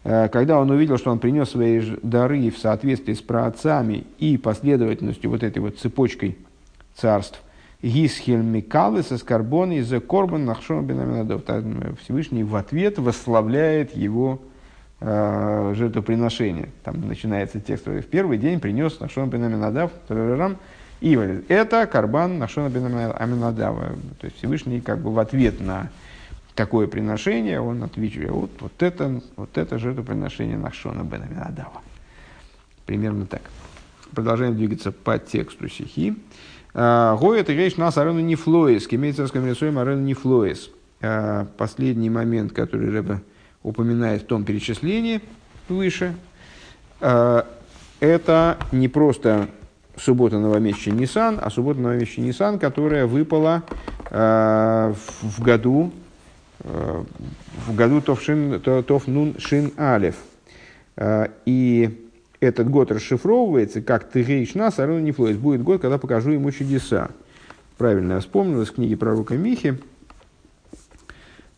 Когда он увидел, что он принес свои дары в соответствии с праотцами и последовательностью вот этой вот цепочкой царств, Гисхель Микалы со скорбон из Корбан Нахшон Бенаминадов. Всевышний в ответ восславляет его э, жертвоприношение. Там начинается текст. В первый день принес Нахшон Бенаминадав. И это Карбан Нахшона Бенаминадава. То есть Всевышний как бы в ответ на такое приношение, он отвечает, вот, вот, это, вот это жертвоприношение Нахшона Бенаминадава. Примерно так. Продолжаем двигаться по тексту стихи. А, Гоет и речь нас арену не флоис, имеется с коммерцией арену не флоис. А, последний момент, который Рэбе упоминает в том перечислении выше, а, это не просто суббота новомесячный Нисан, а суббота новомесячный Нисан, которая выпала в году в году Товшин, Товнун Шин Алев. И этот год расшифровывается как Тегейшна Сарона Нефлоис. Будет год, когда покажу ему чудеса. Правильно я вспомнил из книги пророка Михи.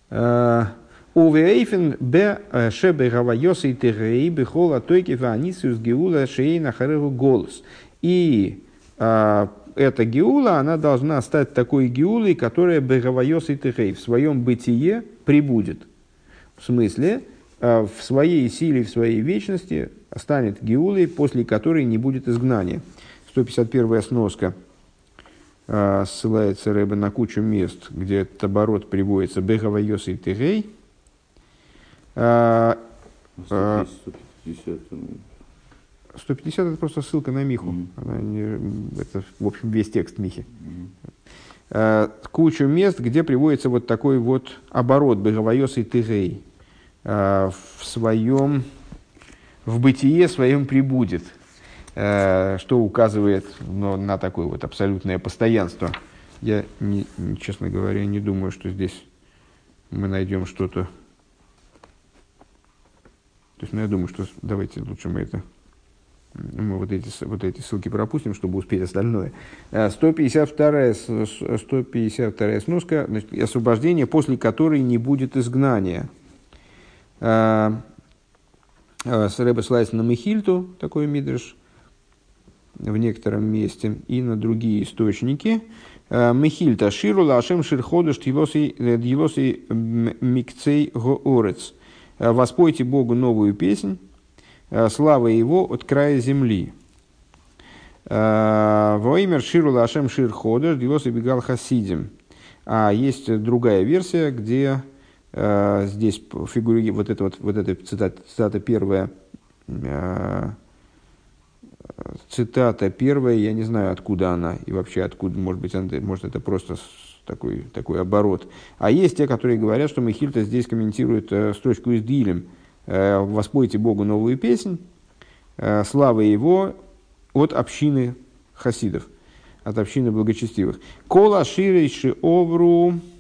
Э, Увейфен бе э, шебе гавайоса и тегей бехола тойки ванисиус геула шейна хареву голос. И а, эта геула, она должна стать такой геулой, которая бегавайос и тегей в своем бытие прибудет. В смысле, в своей силе, в своей вечности станет Геулой, после которой не будет изгнания. 151 сноска э, ссылается Рэбе на кучу мест, где этот оборот приводится Бегава Йоси Тегей. Э, 150, 150 это просто ссылка на Миху. Mm-hmm. Она не, это, в общем, весь текст Михи. Mm-hmm. кучу мест, где приводится вот такой вот оборот Бегавайос и Тегей в своем в бытие своем прибудет, э, что указывает ну, на такое вот абсолютное постоянство. Я, не, честно говоря, не думаю, что здесь мы найдем что-то. То есть, ну, я думаю, что давайте лучше мы это мы вот эти, вот эти ссылки пропустим, чтобы успеть остальное. 152, 152 сноска, значит, освобождение, после которой не будет изгнания. Э, Э, Рэбе ссылается на Мехильту, такой мидриш, в некотором месте, и на другие источники. Э, Мехильта ширу лашем ширходуш дилоси микцей гоорец. Воспойте Богу новую песнь, слава Его от края земли. Воимер ширу лашем ширходуш дилоси бегал хасидим. А есть другая версия, где здесь фигурирует вот эта вот, вот эта цитата, цитата первая, э, цитата первая, я не знаю, откуда она, и вообще откуда, может быть, она, может, это просто такой, такой оборот. А есть те, которые говорят, что Михильта здесь комментирует э, строчку из Дилем. «Воспойте Богу новую песнь, слава Его от общины хасидов, от общины благочестивых». «Кола ширейши овру Э,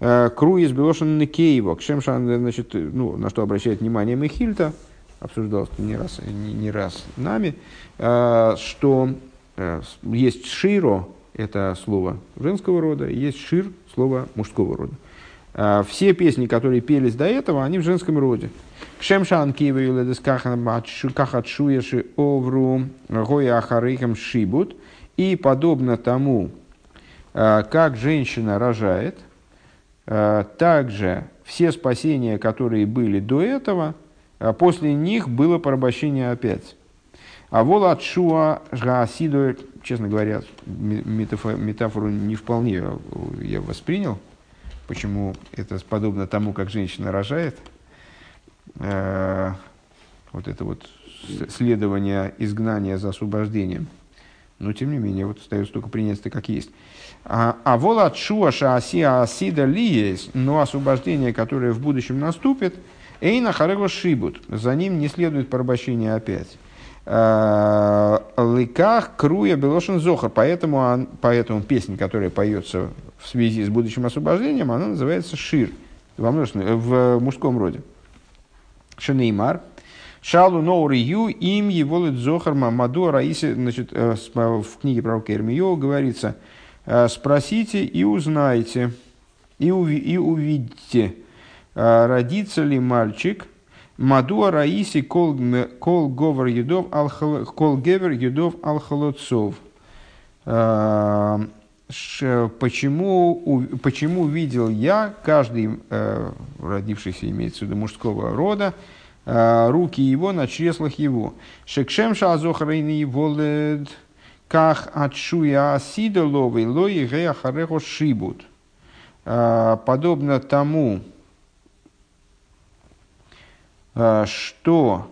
Круиз Белошин Некеева, Кшемшан, значит, ну, на что обращает внимание Мехильта, обсуждалось не раз, не, не раз нами, э, что э, есть широ, это слово женского рода, и есть шир, слово мужского рода. Все песни, которые пелись до этого, они в женском роде. Кшемшан киевы юледес кахатшуеши овру гоя ахарейхам шибут. И подобно тому, э, как женщина рожает, э, также все спасения, которые были до этого, после них было порабощение опять. А вола Шуа Жгаасиду, честно говоря, метафору не вполне я воспринял, почему это подобно тому, как женщина рожает. Вот это вот следование изгнания за освобождением. Но, тем не менее, вот остается только принять это как есть. А, а вола от шуа шааси асида есть, но освобождение, которое в будущем наступит, эйна харего шибут. За ним не следует порабощение опять. А, Лыках круя белошин зохар. Поэтому, поэтому песня, которая поется в связи с будущим освобождением, она называется шир во множественном, в мужском роде. Шанеймар – Шалу ноури ю им его зохар мамаду раиси, значит, э, в книге пророка Ирмио говорится, «Э, спросите и узнайте, и, уви, и увидите, э, родится ли мальчик, Мадуа Раиси кол, говор едов алхалоцов. Почему, почему видел я, каждый родившийся, имеется в виду мужского рода, Э, руки его на чреслах его. Шекшем шазохрейни волед ках отшуя асидоловый лои геахарехо шибут. Э, подобно тому, э, что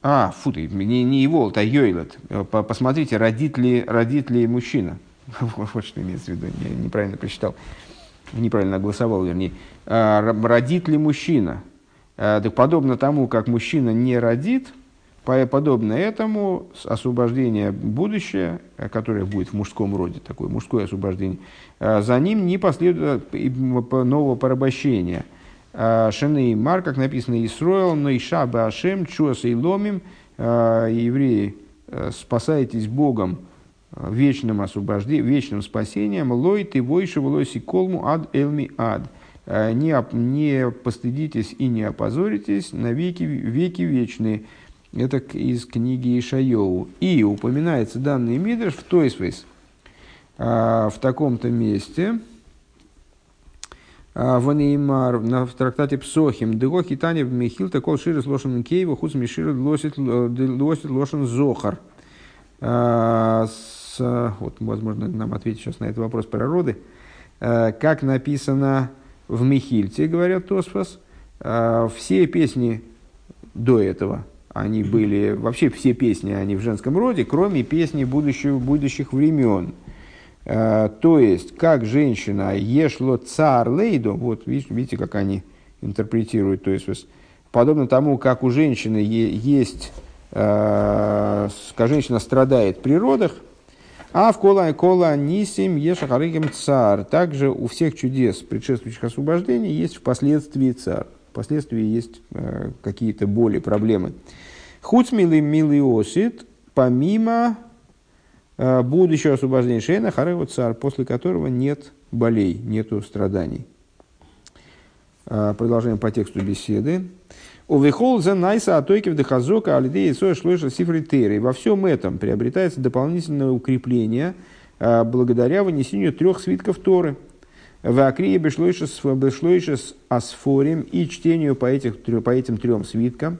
а, фу, не, не его, а Йойлет. Посмотрите, родит ли, родит ли мужчина. <laughs> Вот что имеется в виду, я неправильно прочитал неправильно голосовал, вернее, а, родит ли мужчина. А, так подобно тому, как мужчина не родит, подобно этому освобождение будущее, которое будет в мужском роде, такое мужское освобождение, а, за ним не последует нового порабощения. Шены Мар, как написано, Исроил, но и Шаба Ашем, Чуаса и Ломим, евреи, спасаетесь Богом, вечным освобождением, вечным спасением, лой ты войши лоси колму ад элми ад. Э, не, не постыдитесь и не опозоритесь на веки, веки вечные. Это из книги Ишайоу. И упоминается данный мидрш в Тойсвейс э, в таком-то месте. Э, Ванеймар в трактате Псохим. Дего хитани в Михил такол ширис лошен кейва хуц мишир лосит лошен зохар вот, возможно, нам ответить сейчас на этот вопрос природы, э, как написано в Михильте, говорят Тосфос, э, все песни до этого, они были, вообще все песни, они в женском роде, кроме песни будущих, будущих времен. Э, то есть, как женщина ешло цар лейду, вот видите, как они интерпретируют, то есть, подобно тому, как у женщины есть, как женщина страдает при родах, а в кола кола нисим ешахарыгим цар. Также у всех чудес, предшествующих освобождений, есть впоследствии цар. Впоследствии есть э, какие-то боли, проблемы. Хуцмилы милый осит, помимо э, будущего освобождения Шейна, Харева цар, после которого нет болей, нету страданий. Э, продолжаем по тексту беседы. Увехол за найса атойки в дехазока алидеи соя шлойша сифритери. Во всем этом приобретается дополнительное укрепление а, благодаря вынесению трех свитков Торы. В Акрие бешлойшес асфорим и чтению по, этих, по этим трем свиткам.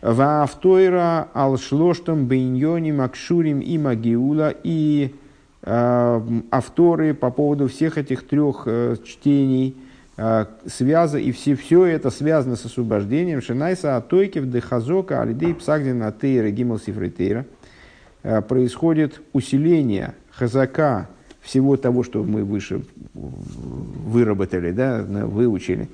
В Автойра алшлоштам бейньоним акшурим и магиула и э, авторы по поводу всех этих трех э, чтений – а, связа, и все, все это связано с освобождением Шинайса Атойкев Дехазока Алидей Псагдина Тейра Гимл Сифритейра. Происходит усиление хазака всего того, что мы выше выработали, да, выучили,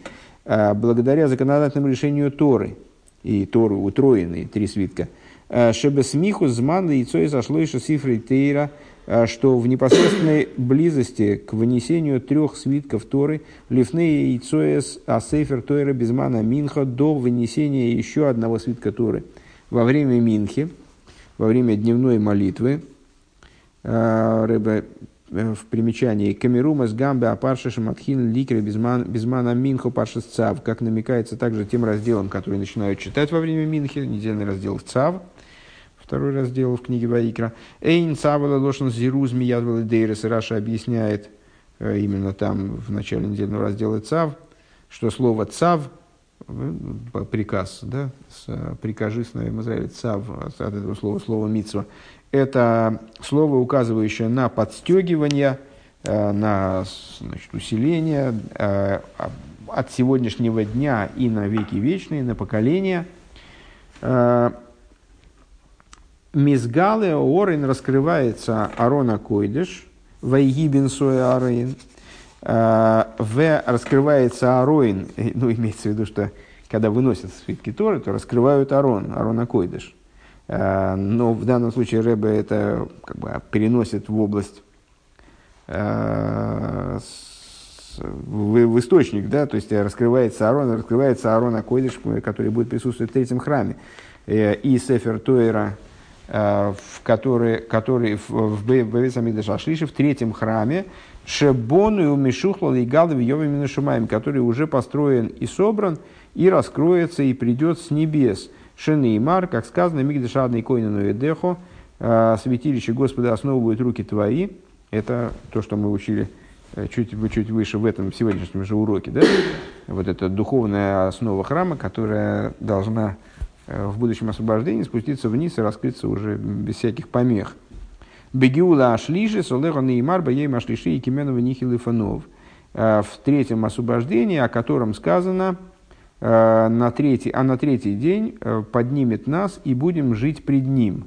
а, благодаря законодательному решению Торы, и Торы утроенные, три свитка. Шебесмиху зман яйцо и зашло еще сифры тейра – Э, что в непосредственной близости к вынесению трех свитков Торы Лифны и Цоэс Асейфер Тойра Безмана Минха до вынесения еще одного свитка Торы во время Минхи, во время дневной молитвы, э, в примечании Камерума с Гамбе Апарша Шаматхин Ликре Безмана Минху Парша Цав, как намекается также тем разделом, который начинают читать во время Минхи, недельный раздел Цав – второй раздел в книге Ваикра. Эйн цавала лошен зиру змеядвала дейрес. Раша объясняет э, именно там в начале недельного раздела цав, что слово цав, э, приказ, да, прикажи сыновьям Израиля, цав, от этого слова, слово митсва, это слово, указывающее на подстегивание, э, на значит, усиление от сегодняшнего дня и на веки вечные, на поколения. Мизгалы Орин раскрывается Арона Койдыш, Вайгибин Соя Арин, В раскрывается Ароин, <laughs> ну имеется в виду, что когда выносят свитки Торы, то раскрывают Арон, Арона Койдыш. Но в данном случае Рэбе это как бы переносит в область в, в источник, да, то есть раскрывается Арон, раскрывается Арона Койдыш, который будет присутствовать в третьем храме. И Сефер Тойра, Э, в который, который в, в Бевесамидаш Ашлиши, в третьем храме, Шебону и Мишухла и Гадов Йовами Шумаем, который уже построен и собран, и раскроется, и придет с небес. Шены и Мар, как сказано, Мигдешадный Койнану Эдехо, э, святилище Господа основывают руки твои. Это то, что мы учили э, чуть, чуть выше в этом сегодняшнем же уроке. Да? Вот это духовная основа храма, которая должна Э, в будущем освобождении спуститься вниз и раскрыться уже без всяких помех. Бегиула ашлиши, солеха неймар, баей машлиши и кименова нихилифанов. Э, в третьем освобождении, о котором сказано, на третий, а на третий день поднимет нас и будем жить пред ним.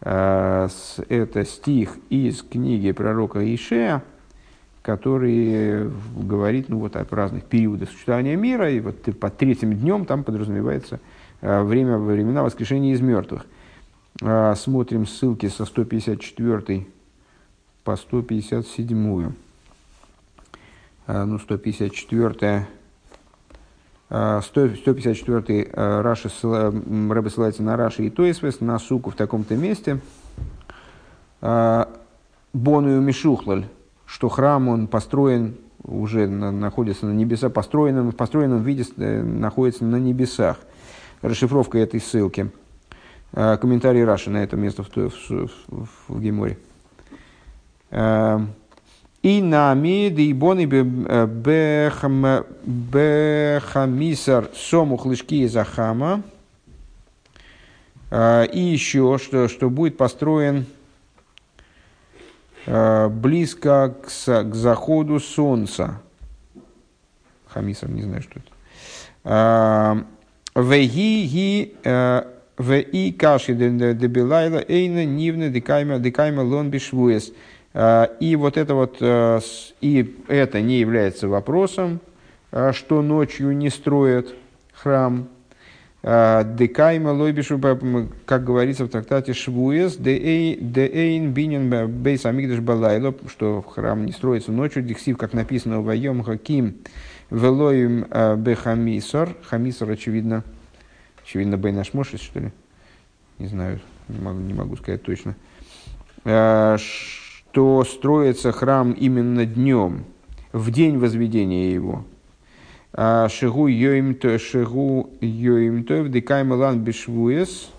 Это стих из книги пророка Ишея, который говорит ну, вот, о разных периодах существования мира, и вот под третьим днем там подразумевается Э, время, времена воскрешения из мертвых. Э, смотрим ссылки со 154 по 157. Э, ну, 154 154 Раши, Рэбе ссылается на Раши и Тойсвес, на суку в таком-то месте. Бонную Мишухлаль, что храм он построен, уже находится на небесах, построен, в построенном виде находится на небесах расшифровка этой ссылки. Комментарий Раши на это место в, в, в, в Геморе. А, и нами дейбоны бехамисар сому хлышки захама. А, и еще, что, что будет построен близко к, к заходу солнца. Хамисар, не знаю, что это. Веги э, и каши дебилайла эйна нивна декайма декайма лон бишвуес. Э, и вот это вот, э, и это не является вопросом, что ночью не строят храм. Декайма лойбишу, как говорится в трактате Швуес, деэйн бинен бейс амигдаш балайло, что храм не строится ночью, диксив, как написано в Вайом Хаким, Велоим бехамисор. Хамисор, очевидно, очевидно, Бейнашмошис, что ли? Не знаю, не могу, не могу сказать точно. Э, что строится храм именно днем, в день возведения его. Э, шигу йоим то, шигу йоим то, вдекаймалан бешвуес.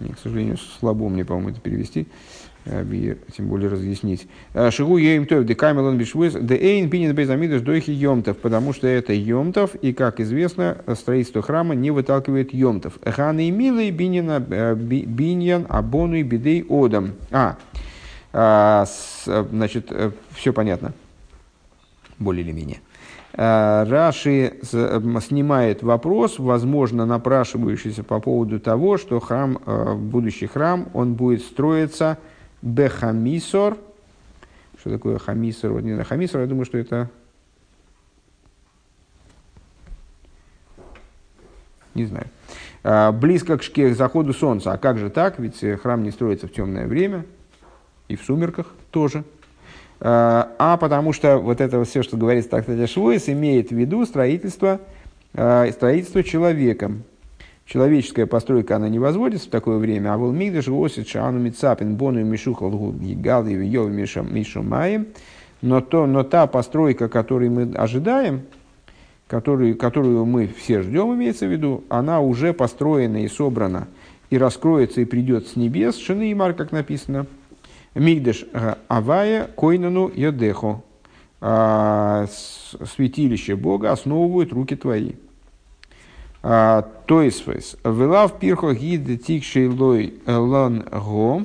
К сожалению, слабо мне, по-моему, это перевести. Э, тем более разъяснить. Э, Шигу еим тов де камелон бишвуз де эйн пинин безамидыш дойхи йомтов, потому что это йомтов, и, как известно, строительство храма не выталкивает йомтов. Ханы и милый биньян, э, биньян абону и бедей одам. А, значит, все понятно, более или менее. Раши снимает вопрос, возможно, напрашивающийся по поводу того, что храм, будущий храм, он будет строиться Бехамисор. Что такое хамисор? Не знаю, хамисор, я думаю, что это... Не знаю. А, близко к заходу солнца. А как же так? Ведь э, храм не строится в темное время. И в сумерках тоже. А, а потому что вот это все, что говорится так Швуис, имеет в виду строительство, а, строительство человеком, человеческая постройка, она не возводится в такое время, а был мигдаш госит шану мицапин бону мишухал гигал и йов мишумаем, но, то, но та постройка, которую мы ожидаем, которую, которую мы все ждем, имеется в виду, она уже построена и собрана, и раскроется, и придет с небес, шины и мар, как написано, Мигдеш э, Авая Койнану Йодехо. А, святилище Бога основывают руки твои. А, то есть, Велав пирхо гид тикшей лой лан го,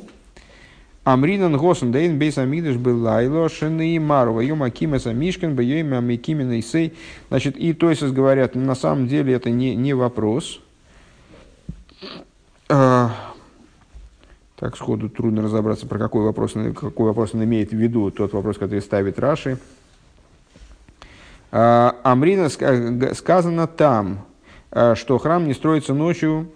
Амринан госен дейн бейс амигдаш был лайло шины марва йом акимес амишкин бейем амикимен сей. Значит, и то есть говорят, на самом деле это не, не вопрос. А, так сходу трудно разобраться, про какой вопрос, какой вопрос он имеет в виду, тот вопрос, который ставит Раши. А, Амрина сказано там, а, что храм не строится ночью,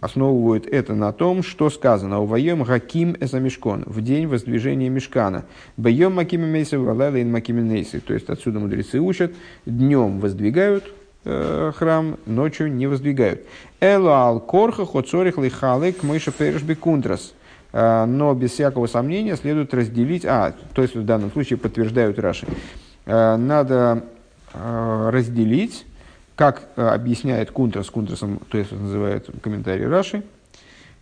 основывают это на том, что сказано у воем Хаким Эсамишкон в день воздвижения Мешкана. Боем Маким Мейса Валайлин Маким Нейсы. То есть отсюда мудрецы учат, днем воздвигают э, храм, ночью не воздвигают. Эло ал корха хоцорих лихалек мыша переш бекунтрас. Э, но без всякого сомнения следует разделить, а, то есть в данном случае подтверждают Раши, э, надо разделить как э, объясняет Кунтрас, Кунтрасом, то есть называет комментарий Раши,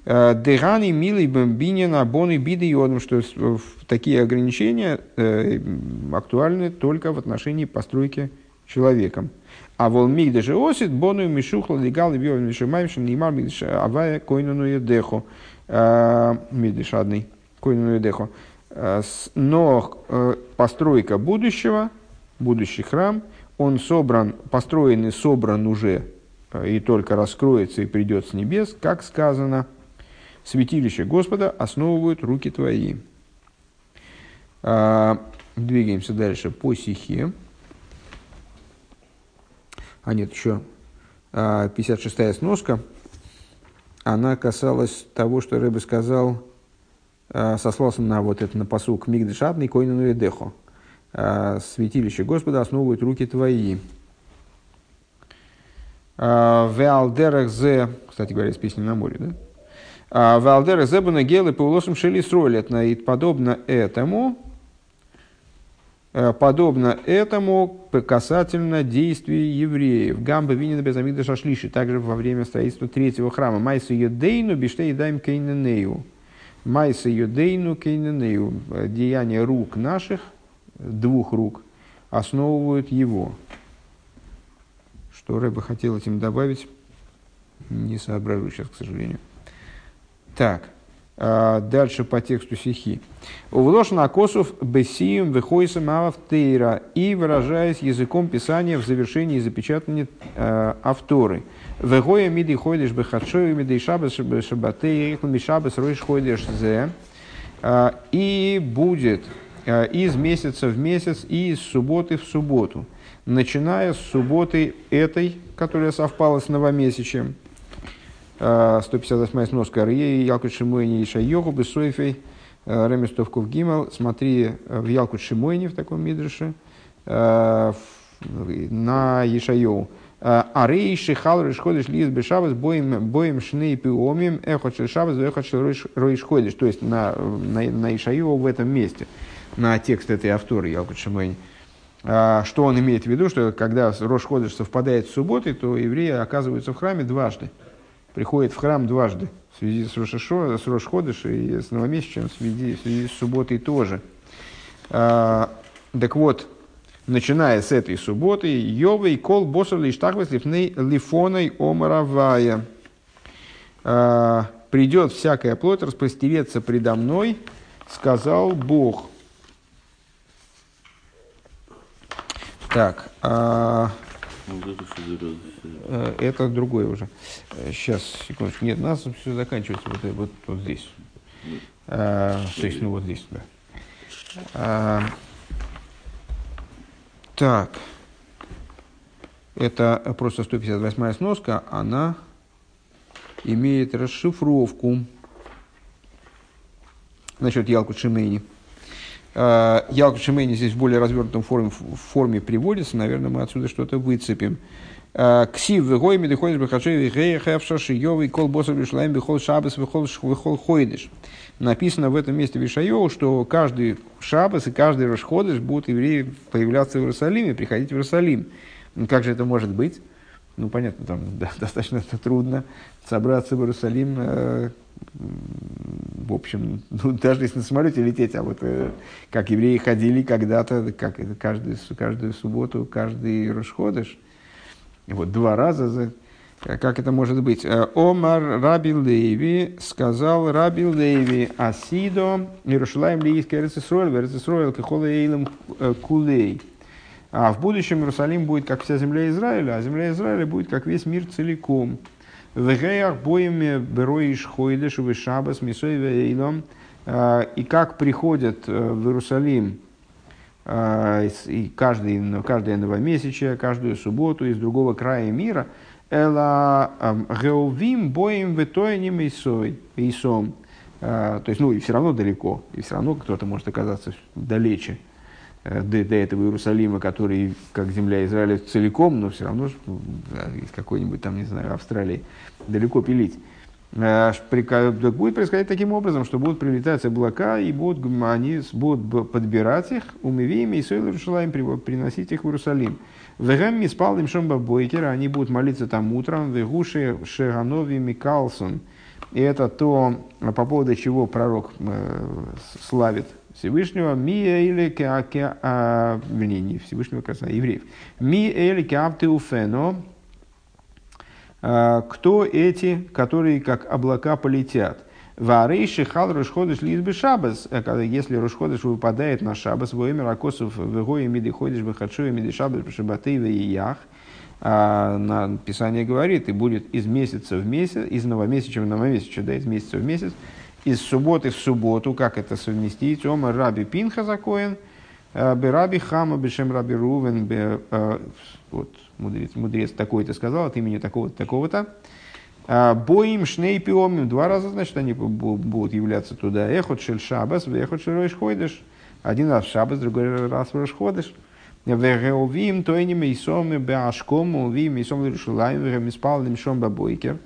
э, Дегани, милый бомбинин, биды и что такие ограничения э, актуальны только в отношении постройки человеком. А волмиг даже осит, бону мишухла, легал, бьем, мишумаемшин, мидиш, авая, койнуну едеху, мидиш одный, койнуну едеху. Но постройка будущего, будущий храм – он собран, построен и собран уже, э, и только раскроется и придет с небес, как сказано, святилище Господа основывают руки твои. А, двигаемся дальше по стихе. А нет, еще 56-я сноска. Она касалась того, что Рэбе сказал, а, сослался на вот это на посук Мигдешадный Койнану и. А, святилище Господа основывают руки твои. А, Веалдерах зе, кстати говоря, из песни на море, да? А, Веалдерах зе бунагелы по улосам шели сролят. И подобно этому, подобно этому касательно действий евреев. Гамба винина без амида шашлиши. Также во время строительства третьего храма. Майса юдейну биштей даем кейненею. Майса юдейну кейненею. Деяние рук наших – двух рук основывают его. Что Рэба хотел этим добавить, не соображу сейчас, к сожалению. Так, а дальше по тексту стихи. Увлошен акосов бесием выхойсом автейра и выражаясь языком писания в завершении запечатания э, авторы. Вегоя миди ходишь бехатшою миди шабас шабатей мишабас ройш ходишь зе. А, и будет Э, из месяца в месяц и из субботы в субботу, начиная с субботы этой, которая совпала с новомесячем, 158 э, сноска Рие, Ялкут Шимойни и Шайоху, Бесойфей, э, Реместовку в Гимал, смотри в Ялкут Шимойни в таком мидрше, на Ишайоу. Арей шихал ришходиш лиз бешавас боем боем шней пиомим эхот шишавас эхот ройшходиш. То есть на, на, на Ишайоу в этом месте на текст этой авторы Ялкут Шимейн. А, что он имеет в виду, что когда Рош совпадает с субботой, то евреи оказываются в храме дважды. Приходят в храм дважды. В связи с Рошашо, с Рош и с Новомесячем, в связи, в связи с субботой тоже. А, так вот, начиная с этой субботы, Йовый кол босер лиштахвес лифоной омаравая. А, придет всякая плоть распростереться предо мной, сказал Бог. Так, а... Э, это другое уже. Сейчас, секундочку. Нет, у нас все заканчивается вот, вот, вот здесь. А, то есть, ну вот здесь, да. А, так. Это просто 158 сноска, она имеет расшифровку насчет Ялку Шимейни. Э, Ялка Шимени здесь в более развернутом форме, форме приводится, наверное, мы отсюда что-то выцепим. Э, Ксив вегой медыходишь бахаши вегей хэвшаши йовый кол босов вишлаем бихол шабас вихол хойдыш. Написано в этом месте Вишайоу, что каждый шабас и каждый расходыш будут евреи появляться в Иерусалиме, приходить в Иерусалим. Ну, как же это может быть? Ну, понятно, там <laughs> достаточно это трудно собраться в Иерусалим, э, в общем, <laughs> ну, даже если на самолете лететь, а вот э, как евреи ходили когда-то, как каждую, каждую субботу, каждый Рошходыш, вот два раза за, Э, как это может быть? Э, Омар Раби Леви сказал Раби Леви Асидо Иерушалаем Лийский Эрцисройль, Эрцисройль Кахола Эйлем э, Кулей. А в будущем Иерусалим будет как вся земля Израиля, а земля Израиля будет как весь мир целиком. В Геях боями Бероиш Хойдеш в Шабас Мисой Эйлом. И как приходят в Иерусалим и каждый, каждое новомесячие, каждую субботу из другого края мира – Эла геовим боем витоиним исом. То есть, ну, и все равно далеко, и все равно кто-то может оказаться далече э, до, до этого Иерусалима, который, как земля Израиля целиком, но все равно из какой-нибудь там, не знаю, Австралии далеко пилить. Э, будет происходить таким образом, что будут прилетать облака, и будут, они будут подбирать их, умывиями и Сойл Иерусалим, приносить их в Иерусалим. Вегем спал им шомба бойкера, они будут молиться там утром, вегуши шеганови микалсон. И это то, по поводу чего пророк э, славит Всевышнего, ми или кеаке, а, вернее, не Всевышнего, как а евреев. Ми или кеаптеуфено, а, кто эти, которые как облака полетят. Варейши хал рушходыш лизбы шабас. Э, если рушходыш выпадает на шабас, во имя ракосов вегои миды ходишь бахачу и миды шабас башабаты и. А на Писание говорит, и будет из месяца в месяц, из новомесяча в новомесяча, да, из месяца в месяц, из субботы в субботу, как это совместить? Ома раби Пинха закоен, э, раби Хама, бешем раби Рувен, э, вот мудрец, мудрец такой-то сказал от имени такого-то, такого-то. А, боим шнейпиомим. Два раза, значит, они будут являться туда. Эхот шель шабас, эхот шель ходишь. Один раз в шабас, другой раз в ходишь. Вегеовим тойним и соми беашком, увим и сом лирушулаем, вегемиспал лимшом бабойкер.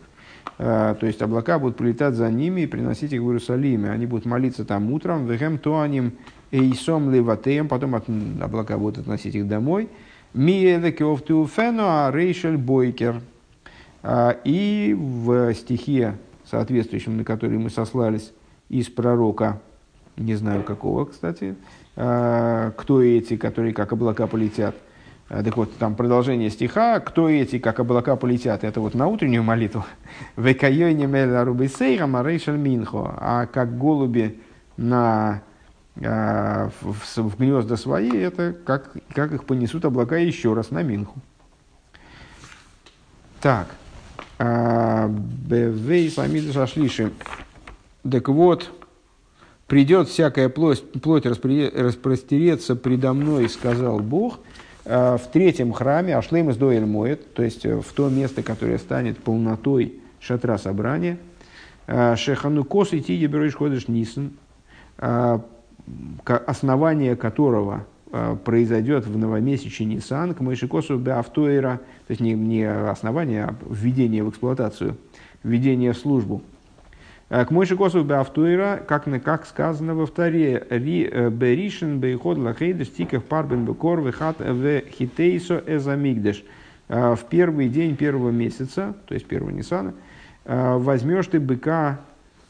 А, то есть облака будут прилетать за ними и приносить их в Иерусалим. Они будут молиться там утром. Вегем туаним и сом леватеем. Потом облака будут относить их домой. А рейшель бойкер. А, и в стихе, соответствующем, на который мы сослались, из пророка, не знаю какого, кстати, а, кто эти, которые как облака полетят. А, так вот, там продолжение стиха, кто эти, как облака полетят, это вот на утреннюю молитву. А как голуби на, в, в гнезда свои, это как, как их понесут облака еще раз на Минху. Так. Бевей самид шашлиши. Так вот, придет всякая плоть, плоть распростереться предо мной, сказал Бог, а, в третьем храме, Ашлейм из Доэль моет, то есть э, в то место, которое станет полнотой шатра собрания, а, Шехану Кос и Тиги Береш Ходыш Нисан, а, основание которого Э, произойдет в новомесяче Нисан, к Мойшикосу Беавтуэра, то есть не, не основание, а введение в эксплуатацию, введение в службу. Э, к Мойшикосу Беавтуэра, как, как сказано во вторе, Ри э, Беришин Бейход Лахейдеш Тиков Парбен Бекор Вехат В Хитейсо Эзамигдеш. В первый день первого месяца, то есть первого Нисана, возьмешь ты быка,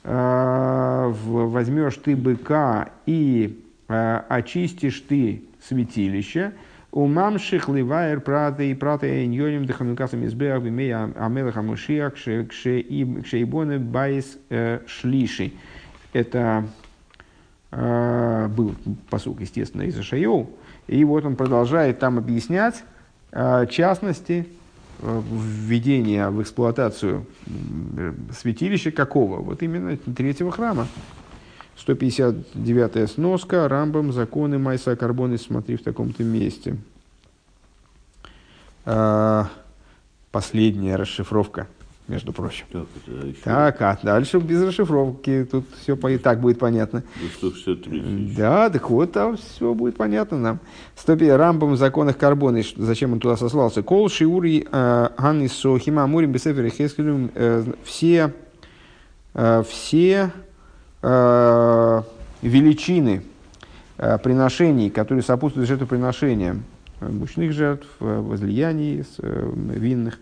возьмешь ты быка и очистишь ты святилище. У мамших ливайер праты и праты иньоним деханукасам избеах бимея амелаха мушиах кшеибоне байс э, шлиши. Это э, был посук, естественно, из Ашайоу. И вот он продолжает там объяснять э, частности введения в эксплуатацию святилища какого? Вот именно третьего храма. 159 сноска, Рамбам, законы Майса Карбоны, смотри в таком-то месте. А, последняя расшифровка, между прочим. Так, так, а дальше без расшифровки, тут все по и так будет понятно. Ну, 163. Да, так вот, там все будет понятно нам. Стопи Рамбам в законах Карбоны, зачем он туда сослался? Кол Шиури а, Ганни Сохима Амурим Бесефер э, все, э, все Э, величины э, приношений, которые сопутствуют жертвоприношениям, мучных жертв, возлияний винных,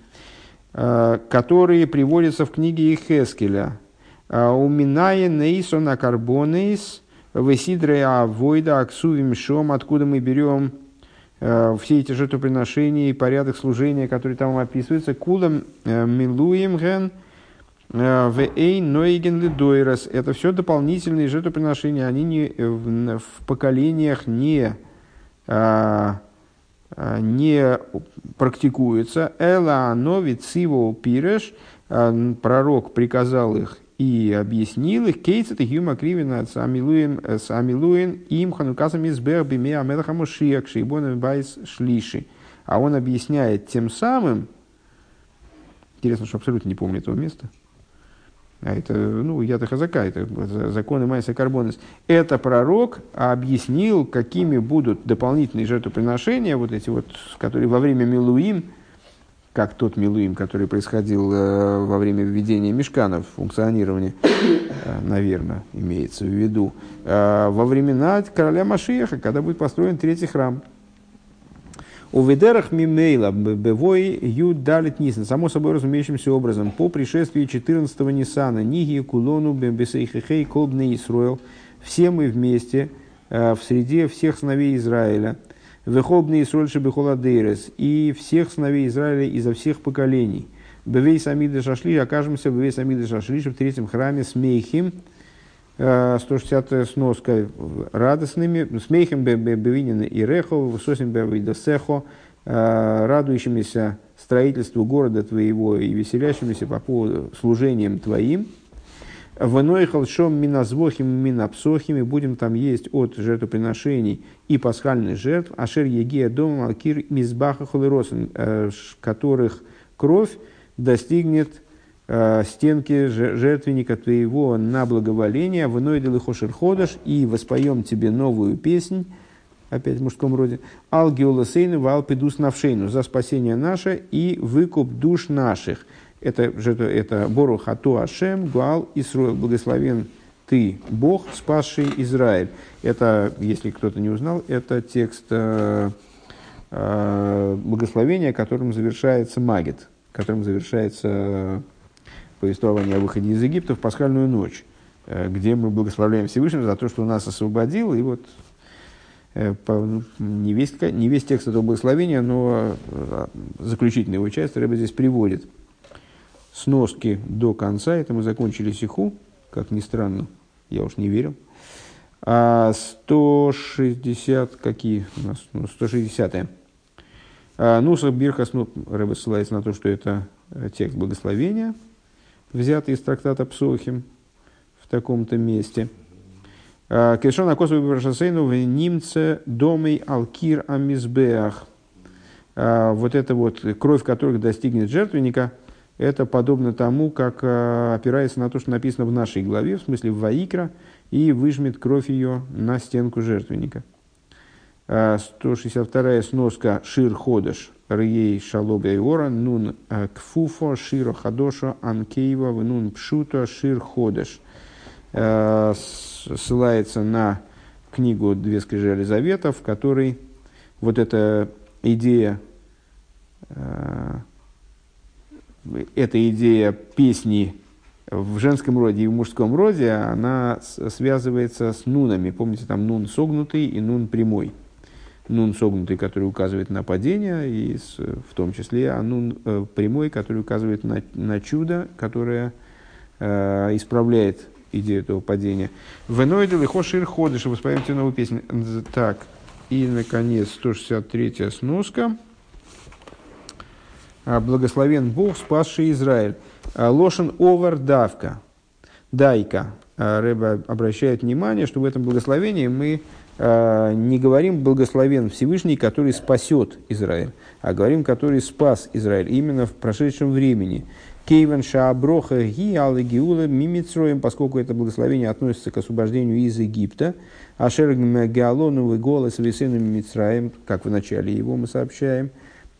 которые приводятся в книге Ихескеля. Уминая нейсона карбонейс, весидре авойда аксувим шом, откуда мы берем все эти жертвоприношения и порядок служения, который там описывается, кулам милуем ген, в эй нойген лидойрос. Это все дополнительные жертвоприношения. Они не, в, в поколениях не, а, а, не практикуются. Эла нови циво пиреш. А, пророк приказал их и объяснил их. Кейцет и хюма кривина с амилуин им ханукасами избер биме амелаха мушиак шейбон байс шлиши. А он объясняет тем самым, интересно, что абсолютно не помню этого места, а это, ну, Ята Хазака, это законы Майса Карбонес, это пророк объяснил, какими будут дополнительные жертвоприношения, вот эти вот, которые во время Милуим, как тот Милуим, который происходил э, во время введения мешканов, функционирования, э, наверное, имеется в виду, э, во времена короля Машиеха, когда будет построен третий храм. У ведерах мимейла бевой ю далит нисан. Само собой разумеющимся образом, по пришествии 14-го Нисана, ниги кулону бембесейхехей колбный Исруэл, все мы вместе э, в среде всех сыновей Израиля, вехобный Исруэль шебехоладейрес, и всех сыновей Израиля изо всех поколений. Бевей самиды шашли, окажемся Бевей самиды шашли, в третьем храме с Мейхим, 160 сноска радостными, смехом бевинин и рехов, сосим бевидосехо, радующимися строительству города твоего и веселящимися по поводу служением твоим. Вной холшом миназвохим минапсохим, и будем там есть от жертвоприношений и пасхальных жертв, ашер егия дом алкир мизбаха холеросен, которых кровь достигнет Э, стенки жертвенника твоего на благоволение, вынойдел их ходыш, и воспоем тебе новую песнь, опять в мужском роде, ал геолосейну вал педус навшейну, за спасение наше и выкуп душ наших. Это, это Бору Хату Ашем, Гуал Исруэл, благословен ты, Бог, спасший Израиль. Это, если кто-то не узнал, это текст э, э, благословения, которым завершается Магит, которым завершается повествование о выходе из Египта в пасхальную ночь, э, где мы благословляем Всевышнего за то, что он нас освободил. И вот э, ну, не весь, не весь текст этого благословения, но э, заключительная его часть Рэба здесь приводит. Сноски до конца, это мы закончили сиху, как ни странно, я уж не верил. А 160, какие у нас? Ну, 160 а, Нусах Бирхас, ну, Рэба ссылается на то, что это текст благословения – взятый из трактата Псохим в таком-то месте. А, Кешона Косовый Баршасейну в немце домой Алкир Амизбеах. А, вот это вот кровь, которых достигнет жертвенника, это подобно тому, как а, опирается на то, что написано в нашей главе, в смысле в Ваикра, и выжмет кровь ее на стенку жертвенника. 162 сноска Шир Ходыш – Рей Шалоба Иора, Нун э, Кфуфо, Широ Хадоша, Анкеева, Нун Пшуто, Шир Ходеш. Э, ссылается на книгу «Две скрижали завета», в которой вот эта идея, э, эта идея песни в женском роде и в мужском роде, она связывается с нунами. Помните, там нун согнутый и нун прямой нун согнутый, который указывает на падение, и с, в том числе а нун э, прямой, который указывает на, на чудо, которое э, исправляет идею этого падения. Веноидел и хошир ходишь, воспоемте новую песню. Так, и, наконец, 163-я сноска. «А, Благословен Бог, спасший Израиль. «А, Лошен овар давка. Дайка. Рэба обращает внимание, что в этом благословении мы не говорим благословен Всевышний, который спасет Израиль, а говорим, который спас Израиль именно в прошедшем времени. Кейвен Шааброха Ги Аллегиула Мимицроем, поскольку это благословение относится к освобождению из Египта, а Шергм Геалону голос Весену Мицраем, как в начале его мы сообщаем,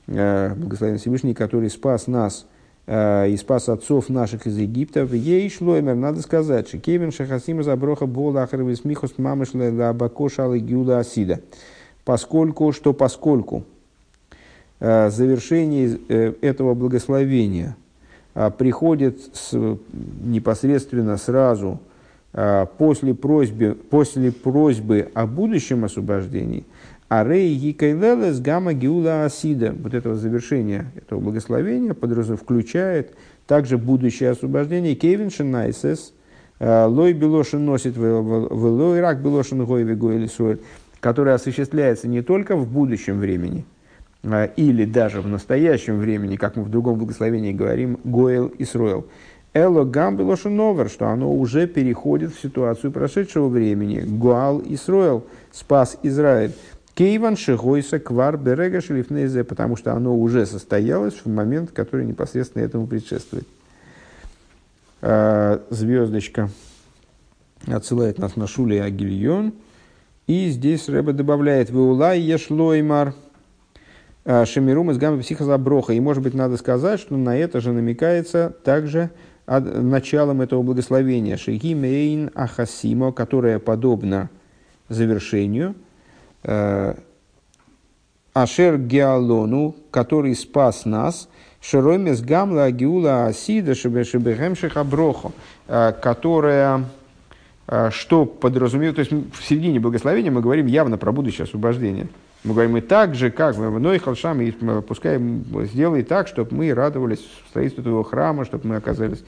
э, благословен Всевышний, который спас нас Э, и спас отцов наших из Египта. Ей шлоймер, надо сказать, что кевин шахасима заброха бола ахарвис михос мамышле лабако шалы гюла асида. Поскольку, что поскольку, э, завершение э, этого благословения э, приходит с, непосредственно сразу после просьбы, после просьбы о будущем освобождении, а рей гикайлелес гамма гиула асида, вот этого завершения этого благословения подразумевает, включает также будущее освобождение Кевин Шенайсес, лой белошин носит в лой рак белошин гой вегой который осуществляется не только в будущем времени, а, или даже в настоящем времени, как мы в другом благословении говорим, Гоэл и Сроэл. Эло гамбелоша новер, что оно уже переходит в ситуацию прошедшего времени. Гуал и Сроэл, спас Израиль. Кейван шигойса квар берега шлифнезе, потому что оно уже состоялось в момент, который непосредственно этому предшествует. А, звездочка отсылает нас на Шули Агильон. И здесь Рэба добавляет «Веулай ешлоймар а, шемирум из гамма психозаброха». И, может быть, надо сказать, что на это же намекается также началом этого благословения. Шеги мейн ахасимо, которое подобно завершению. А, Ашер геалону, который спас нас. Шеромес гамла агиула асида шебешебехем шехаброхо, а, которая а, что подразумевает, то есть в середине благословения мы говорим явно про будущее освобождение. Мы говорим и так же, как мы вной халшам, и пускай сделай так, чтобы мы радовались строительству твоего храма, чтобы мы оказались э,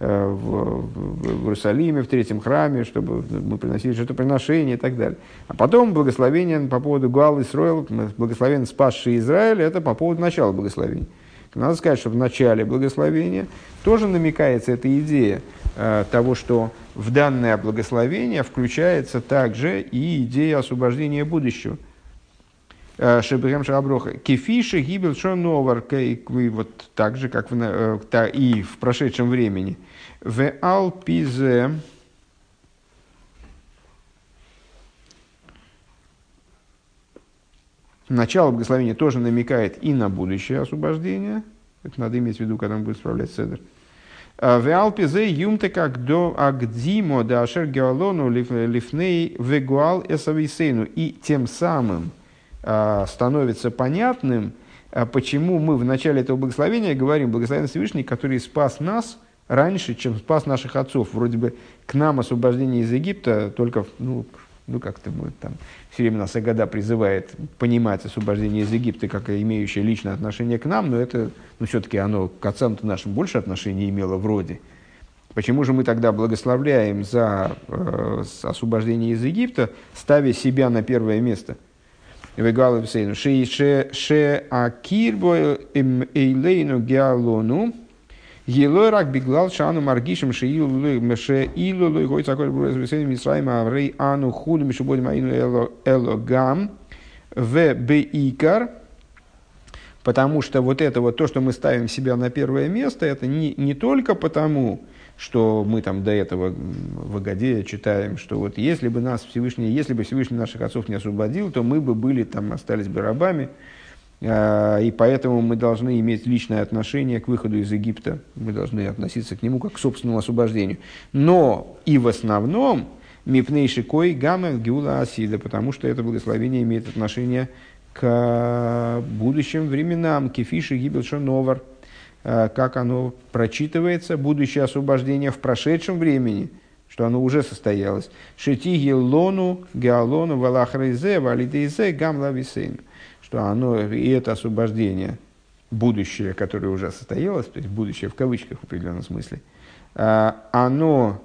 в, в, в Иерусалиме, в третьем храме, чтобы мы приносили жертвоприношения и так далее. А потом благословение по поводу Гуал Исроил, благословение спасший Израиль, это по поводу начала благословения. Надо сказать, что в начале благословения тоже намекается эта идея э, того, что в данное благословение включается также и идея освобождения будущего. Э, Шебрем Шаброха. Кефиши гибел шоновар, вот так же, как в, э, и в прошедшем времени. В алпизе начало благословения тоже намекает и на будущее освобождение. Это надо иметь в виду, когда он будет справлять седр. В Алпизе юмте как до агдимо да ашер геолону лифней вегуал эсависейну. И тем самым становится понятным, а, почему мы в начале этого благословения говорим благословен Всевышний, который спас нас раньше, чем спас наших отцов. Вроде бы к нам освобождение из Египта только ну, ну как-то мы там все время нас Агада призывает понимать освобождение из Египта как имеющее личное отношение к нам, но это, ну все-таки оно к отцам-то нашим больше отношения имело вроде. Почему же мы тогда благословляем за э, освобождение из Египта, ставя себя на первое место? Ше акирбо эйлейну геалону Елой рак беглал шану маргишем шеилу илу лой гой цаколь бурез весен мисраим аврей ану худу мишубодим аину эло гам в бейкар Потому что вот это вот то, что мы ставим себя на первое место, это не, не только потому, что мы там до этого в Агаде читаем, что вот если бы нас Всевышний, если бы Всевышний наших отцов не освободил, то мы бы были там, остались бы рабами, а, и поэтому мы должны иметь личное отношение к выходу из Египта. Мы должны относиться к нему как к собственному освобождению. Но и в основном мипнейши кой гамма гиула асида, потому что это благословение имеет отношение к будущим временам, кефиши гибел шоновар, а, как оно прочитывается, будущее освобождение в прошедшем времени, что оно уже состоялось. Шети лону геалону валахрейзе валидейзе гам лависейну что оно, и это освобождение, будущее, которое уже состоялось, то есть будущее в кавычках в определенном смысле, а, оно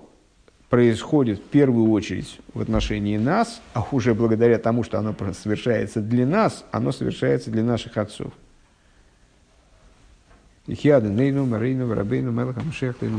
происходит в первую очередь в отношении нас, а уже благодаря тому, что оно совершается для нас, оно совершается для наших отцов. Ихиады, Нейну, Марейну, Рабейну, Мелахам, Шехтейну,